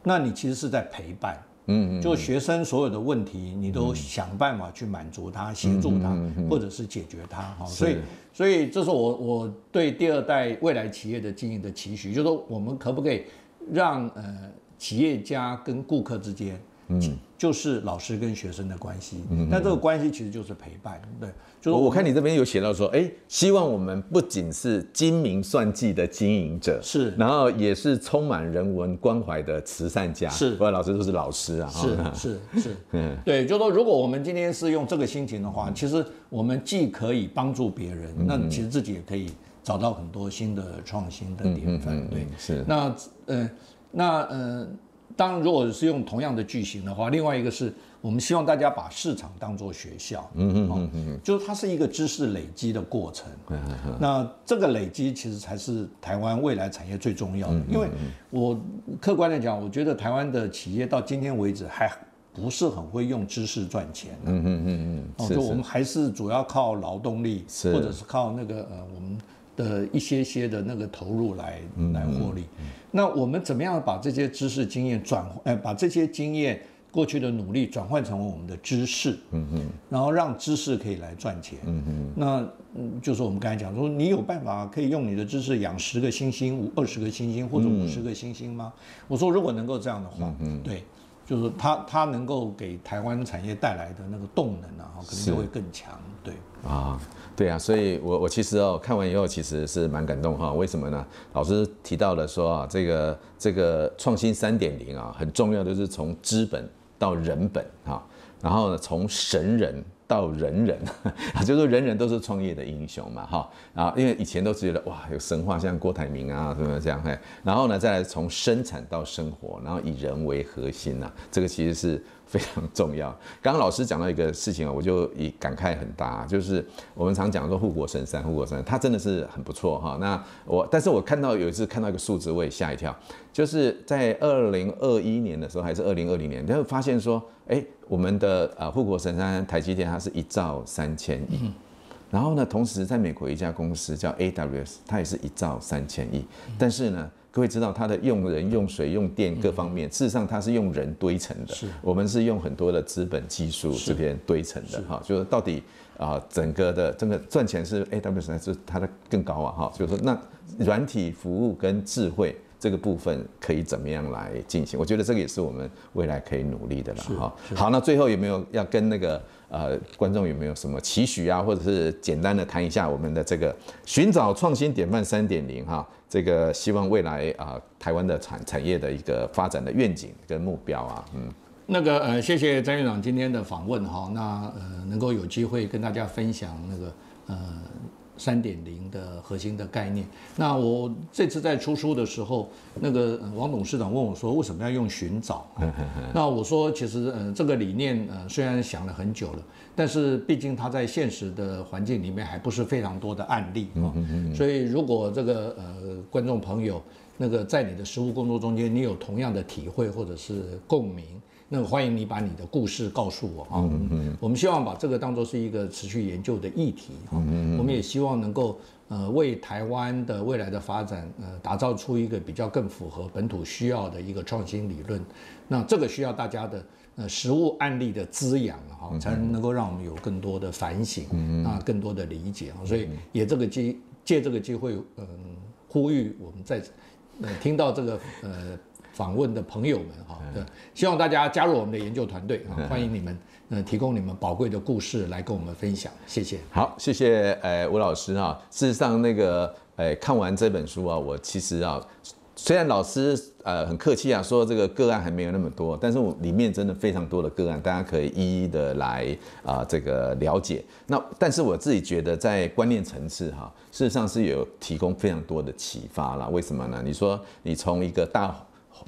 那你其实是在陪伴，嗯嗯，就学生所有的问题，你都想办法去满足他、协助他，或者是解决他，哈，所以，所以这是我我对第二代未来企业的经营的期许，就是说，我们可不可以让呃企业家跟顾客之间。嗯，就是老师跟学生的关系，嗯，但这个关系其实就是陪伴，对。就是我，我看你这边有写到说，哎，希望我们不仅是精明算计的经营者，是，然后也是充满人文关怀的慈善家，是。不然老师都是老师啊，是是是，嗯，对，就是说，如果我们今天是用这个心情的话，其实我们既可以帮助别人，那其实自己也可以找到很多新的创新的典范，对，是。那呃，那呃。当然，如果是用同样的句型的话，另外一个是我们希望大家把市场当做学校，嗯嗯嗯嗯，就是它是一个知识累积的过程。嗯嗯嗯。那这个累积其实才是台湾未来产业最重要的，因为我客观的讲，我觉得台湾的企业到今天为止还不是很会用知识赚钱。嗯嗯嗯嗯。哦，就我们还是主要靠劳动力，或者是靠那个呃我们。的一些些的那个投入来来获利，那我们怎么样把这些知识经验转换，把这些经验过去的努力转换成为我们的知识，嗯嗯，然后让知识可以来赚钱，嗯嗯，那嗯就是我们刚才讲说，你有办法可以用你的知识养十个星星、五二十个星星或者五十个星星吗？我说如果能够这样的话，嗯，对。就是它，它能够给台湾产业带来的那个动能啊，可能就会更强。对。啊，对啊，所以我我其实哦看完以后其实是蛮感动哈。为什么呢？老师提到了说啊，这个这个创新三点零啊，很重要就是从资本到人本哈，然后呢从神人。到人人，就是人人都是创业的英雄嘛，哈啊，因为以前都觉得哇有神话，像郭台铭啊什么这样，嘿，然后呢再来从生产到生活，然后以人为核心呐，这个其实是。非常重要。刚刚老师讲到一个事情啊，我就以感慨很大，就是我们常讲说护国神山，护国神山，它真的是很不错哈。那我，但是我看到有一次看到一个数字，我也吓一跳，就是在二零二一年的时候，还是二零二零年，就会发现说，哎，我们的呃护国神山台积电，它是一兆三千亿，然后呢，同时在美国一家公司叫 AWS，它也是一兆三千亿，但是呢。各位知道它的用人、用水、用电各方面，事实上它是用人堆成的。是，我们是用很多的资本、技术这边堆成的。哈，就是到底啊，整个的这个赚钱是 AWS 还是它的更高啊？哈，就是说那软体服务跟智慧这个部分可以怎么样来进行？我觉得这个也是我们未来可以努力的了。哈，好，那最后有没有要跟那个呃观众有没有什么期许啊？或者是简单的谈一下我们的这个寻找创新典范三点零哈？这个希望未来啊，台湾的产产业的一个发展的愿景跟目标啊，嗯，那个呃，谢谢张院长今天的访问哈，那呃，能够有机会跟大家分享那个呃。三点零的核心的概念。那我这次在出书的时候，那个王董事长问我说：“为什么要用寻找？”那我说：“其实，嗯，这个理念，呃，虽然想了很久了，但是毕竟它在现实的环境里面还不是非常多的案例啊。所以，如果这个呃观众朋友，那个在你的实务工作中间，你有同样的体会或者是共鸣。”那欢迎你把你的故事告诉我啊！我们希望把这个当作是一个持续研究的议题啊！我们也希望能够呃为台湾的未来的发展呃打造出一个比较更符合本土需要的一个创新理论。那这个需要大家的呃实物案例的滋养哈，才能够让我们有更多的反省啊，更多的理解啊！所以也这个机借这个机会嗯呼吁我们在呃听到这个呃。访问的朋友们哈，对，希望大家加入我们的研究团队啊，欢迎你们，呃，提供你们宝贵的故事来跟我们分享，谢谢。好，谢谢，呃，吴老师啊。事实上，那个，呃，看完这本书啊，我其实啊，虽然老师呃很客气啊，说这个个案还没有那么多，但是我里面真的非常多的个案，大家可以一一的来啊这个了解。那但是我自己觉得在观念层次哈，事实上是有提供非常多的启发啦。为什么呢？你说你从一个大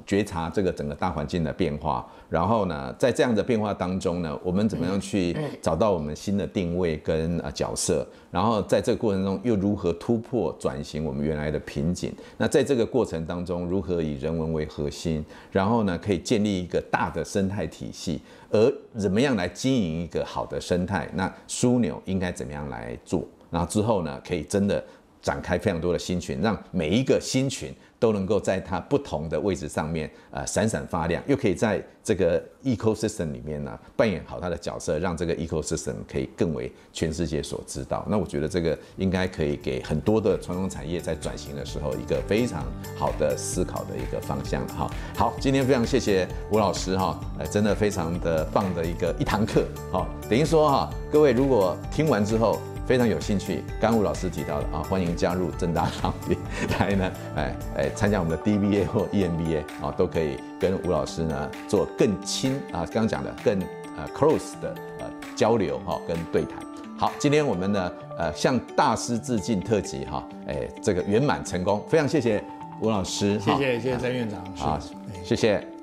觉察这个整个大环境的变化，然后呢，在这样的变化当中呢，我们怎么样去找到我们新的定位跟呃角色？然后在这个过程中又如何突破转型我们原来的瓶颈？那在这个过程当中，如何以人文为核心？然后呢，可以建立一个大的生态体系，而怎么样来经营一个好的生态？那枢纽应该怎么样来做？然后之后呢，可以真的展开非常多的新群，让每一个新群。都能够在它不同的位置上面，呃，闪闪发亮，又可以在这个 ecosystem 里面呢扮演好它的角色，让这个 ecosystem 可以更为全世界所知道。那我觉得这个应该可以给很多的传统产业在转型的时候一个非常好的思考的一个方向。哈，好，今天非常谢谢吴老师哈，呃，真的非常的棒的一个一堂课。好，等于说哈，各位如果听完之后。非常有兴趣，刚吴老师提到的啊，欢迎加入正大行业来呢，哎哎，参加我们的 DBA 或 EMBA 啊，都可以跟吴老师呢做更亲啊，刚刚讲的更呃 close 的呃交流哈，跟对谈。好，今天我们呢呃向大师致敬特辑哈，哎这个圆满成功，非常谢谢吴老师，谢谢谢谢詹院长，好，谢谢。